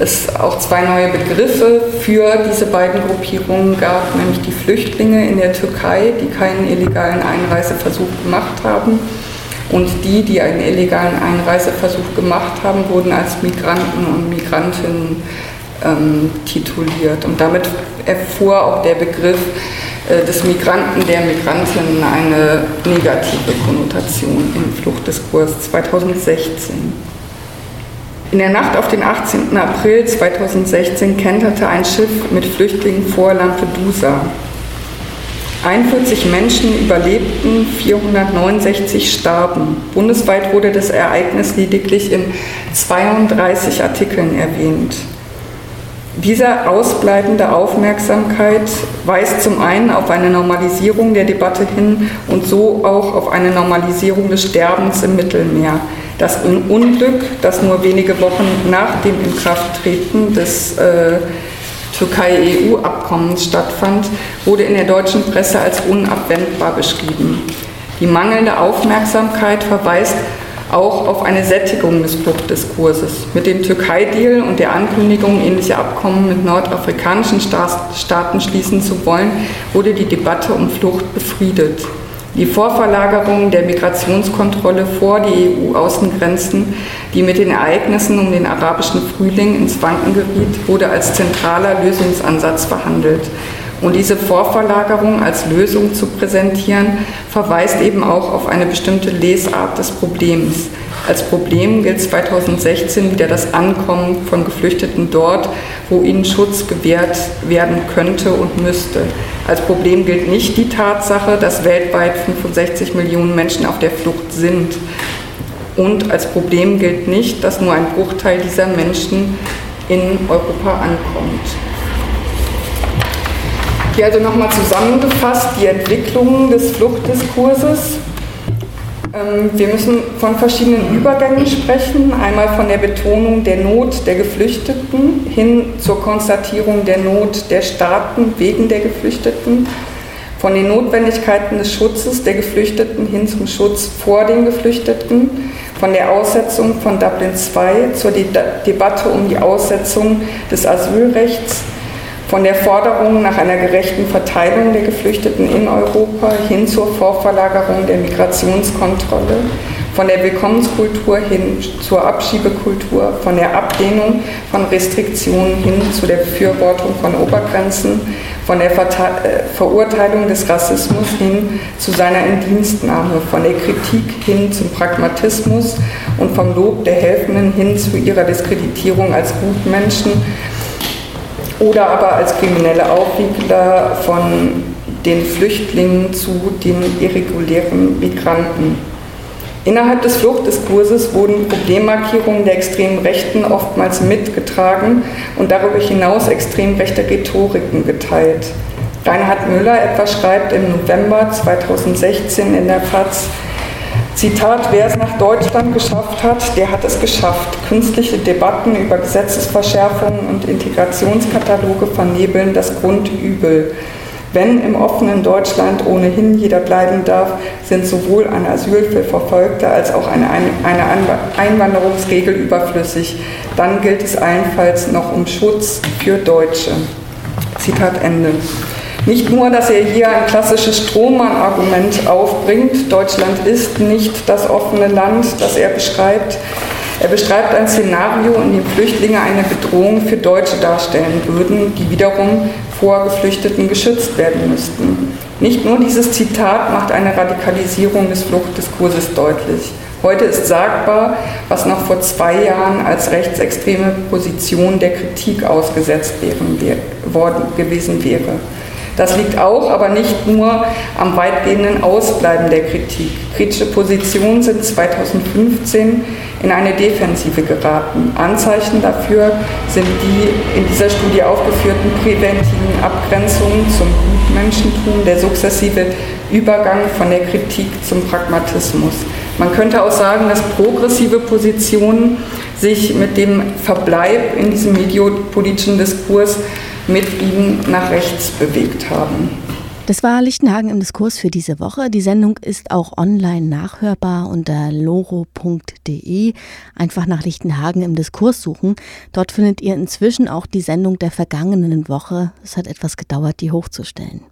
es auch zwei neue Begriffe für diese beiden Gruppierungen gab, nämlich die Flüchtlinge in der Türkei, die keinen illegalen Einreiseversuch gemacht haben. Und die, die einen illegalen Einreiseversuch gemacht haben, wurden als Migranten und Migrantinnen ähm, tituliert. Und damit erfuhr auch der Begriff äh, des Migranten, der Migrantin eine negative Konnotation im Fluchtdiskurs 2016. In der Nacht auf den 18. April 2016 kenterte ein Schiff mit Flüchtlingen vor Lampedusa. 41 Menschen überlebten, 469 starben. Bundesweit wurde das Ereignis lediglich in 32 Artikeln erwähnt. Diese ausbleibende Aufmerksamkeit weist zum einen auf eine Normalisierung der Debatte hin und so auch auf eine Normalisierung des Sterbens im Mittelmeer. Das Unglück, das nur wenige Wochen nach dem Inkrafttreten des äh, Türkei-EU-Abkommens stattfand, wurde in der deutschen Presse als unabwendbar beschrieben. Die mangelnde Aufmerksamkeit verweist auch auf eine Sättigung des Fluchtdiskurses. Mit dem Türkei-Deal und der Ankündigung, ähnliche Abkommen mit nordafrikanischen Staaten schließen zu wollen, wurde die Debatte um Flucht befriedet. Die Vorverlagerung der Migrationskontrolle vor die EU-Außengrenzen, die mit den Ereignissen um den arabischen Frühling ins Wanken geriet, wurde als zentraler Lösungsansatz verhandelt. Und diese Vorverlagerung als Lösung zu präsentieren, verweist eben auch auf eine bestimmte Lesart des Problems. Als Problem gilt 2016 wieder das Ankommen von Geflüchteten dort, wo ihnen Schutz gewährt werden könnte und müsste. Als Problem gilt nicht die Tatsache, dass weltweit 65 Millionen Menschen auf der Flucht sind. Und als Problem gilt nicht, dass nur ein Bruchteil dieser Menschen in Europa ankommt. Hier also nochmal zusammengefasst die Entwicklung des Fluchtdiskurses. Ähm, wir müssen von verschiedenen Übergängen sprechen. Einmal von der Betonung der Not der Geflüchteten hin zur Konstatierung der Not der Staaten wegen der Geflüchteten. Von den Notwendigkeiten des Schutzes der Geflüchteten hin zum Schutz vor den Geflüchteten. Von der Aussetzung von Dublin II zur De Debatte um die Aussetzung des Asylrechts von der Forderung nach einer gerechten Verteilung der Geflüchteten in Europa hin zur Vorverlagerung der Migrationskontrolle, von der Willkommenskultur hin zur Abschiebekultur, von der Ablehnung von Restriktionen hin zu der Befürwortung von Obergrenzen, von der äh, Verurteilung des Rassismus hin zu seiner Indienstnahme, von der Kritik hin zum Pragmatismus und vom Lob der Helfenden hin zu ihrer Diskreditierung als Gutmenschen, oder aber als kriminelle Aufwiegler von den Flüchtlingen zu den irregulären Migranten. Innerhalb des Fluchtdiskurses wurden Problemmarkierungen der extremen Rechten oftmals mitgetragen und darüber hinaus extrem rechte Rhetoriken geteilt. Reinhard Müller etwa schreibt im November 2016 in der FAZ, Zitat, wer es nach Deutschland geschafft hat, der hat es geschafft. Künstliche Debatten über Gesetzesverschärfungen und Integrationskataloge vernebeln das Grundübel. Wenn im offenen Deutschland ohnehin jeder bleiben darf, sind sowohl ein Asyl für Verfolgte als auch eine, eine Einwanderungsregel überflüssig. Dann gilt es allenfalls noch um Schutz für Deutsche. Zitat Ende. Nicht nur, dass er hier ein klassisches Strohmann-Argument aufbringt, Deutschland ist nicht das offene Land, das er beschreibt. Er beschreibt ein Szenario, in dem Flüchtlinge eine Bedrohung für Deutsche darstellen würden, die wiederum vor Geflüchteten geschützt werden müssten. Nicht nur dieses Zitat macht eine Radikalisierung des Fluchtdiskurses deutlich. Heute ist sagbar, was noch vor zwei Jahren als rechtsextreme Position der Kritik ausgesetzt wären, worden gewesen wäre. Das liegt auch, aber nicht nur am weitgehenden Ausbleiben der Kritik. Kritische Positionen sind 2015 in eine Defensive geraten. Anzeichen dafür sind die in dieser Studie aufgeführten präventiven Abgrenzungen zum Gutmenschentum, der sukzessive Übergang von der Kritik zum Pragmatismus. Man könnte auch sagen, dass progressive Positionen sich mit dem Verbleib in diesem mediopolitischen Diskurs mit ihm nach rechts bewegt haben. Das war Lichtenhagen im Diskurs für diese Woche. Die Sendung ist auch online nachhörbar unter loro.de. Einfach nach Lichtenhagen im Diskurs suchen. Dort findet ihr inzwischen auch die Sendung der vergangenen Woche. Es hat etwas gedauert, die hochzustellen.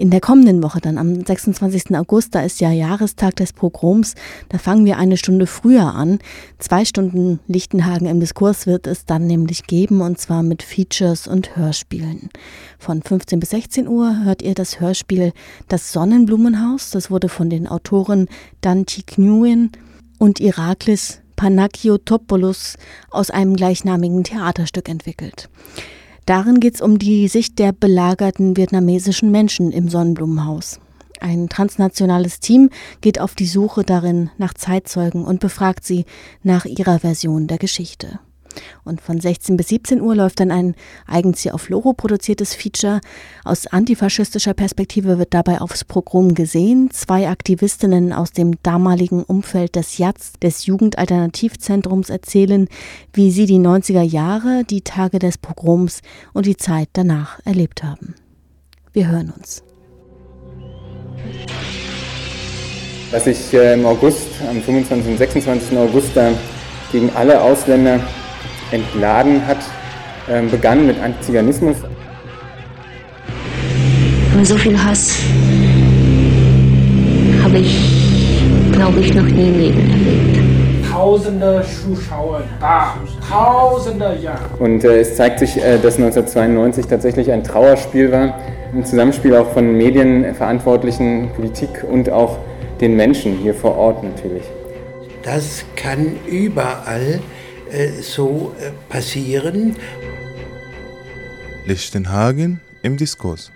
In der kommenden Woche, dann am 26. August, da ist ja Jahrestag des Pogroms, da fangen wir eine Stunde früher an. Zwei Stunden Lichtenhagen im Diskurs wird es dann nämlich geben und zwar mit Features und Hörspielen. Von 15 bis 16 Uhr hört ihr das Hörspiel Das Sonnenblumenhaus. Das wurde von den Autoren Dante Nguyen und Iraklis Panagiotopoulos aus einem gleichnamigen Theaterstück entwickelt. Darin geht es um die Sicht der belagerten vietnamesischen Menschen im Sonnenblumenhaus. Ein transnationales Team geht auf die Suche darin nach Zeitzeugen und befragt sie nach ihrer Version der Geschichte. Und von 16 bis 17 Uhr läuft dann ein eigens hier auf Loro produziertes Feature. Aus antifaschistischer Perspektive wird dabei aufs Pogrom gesehen. Zwei Aktivistinnen aus dem damaligen Umfeld des JATS, des Jugendalternativzentrums, erzählen, wie sie die 90er Jahre, die Tage des Pogroms und die Zeit danach erlebt haben. Wir hören uns. Was sich äh, im August, am 25. und 26. August gegen alle Ausländer entladen hat, ähm, begann mit Antiziganismus. So viel Hass habe ich, glaube ich, noch nie im Leben erlebt. Tausende Zuschauer da, tausende ja. Und äh, es zeigt sich, äh, dass 1992 tatsächlich ein Trauerspiel war, ein Zusammenspiel auch von Medienverantwortlichen, Politik und auch den Menschen hier vor Ort natürlich. Das kann überall äh, so äh, passieren. Lichtenhagen im Diskurs.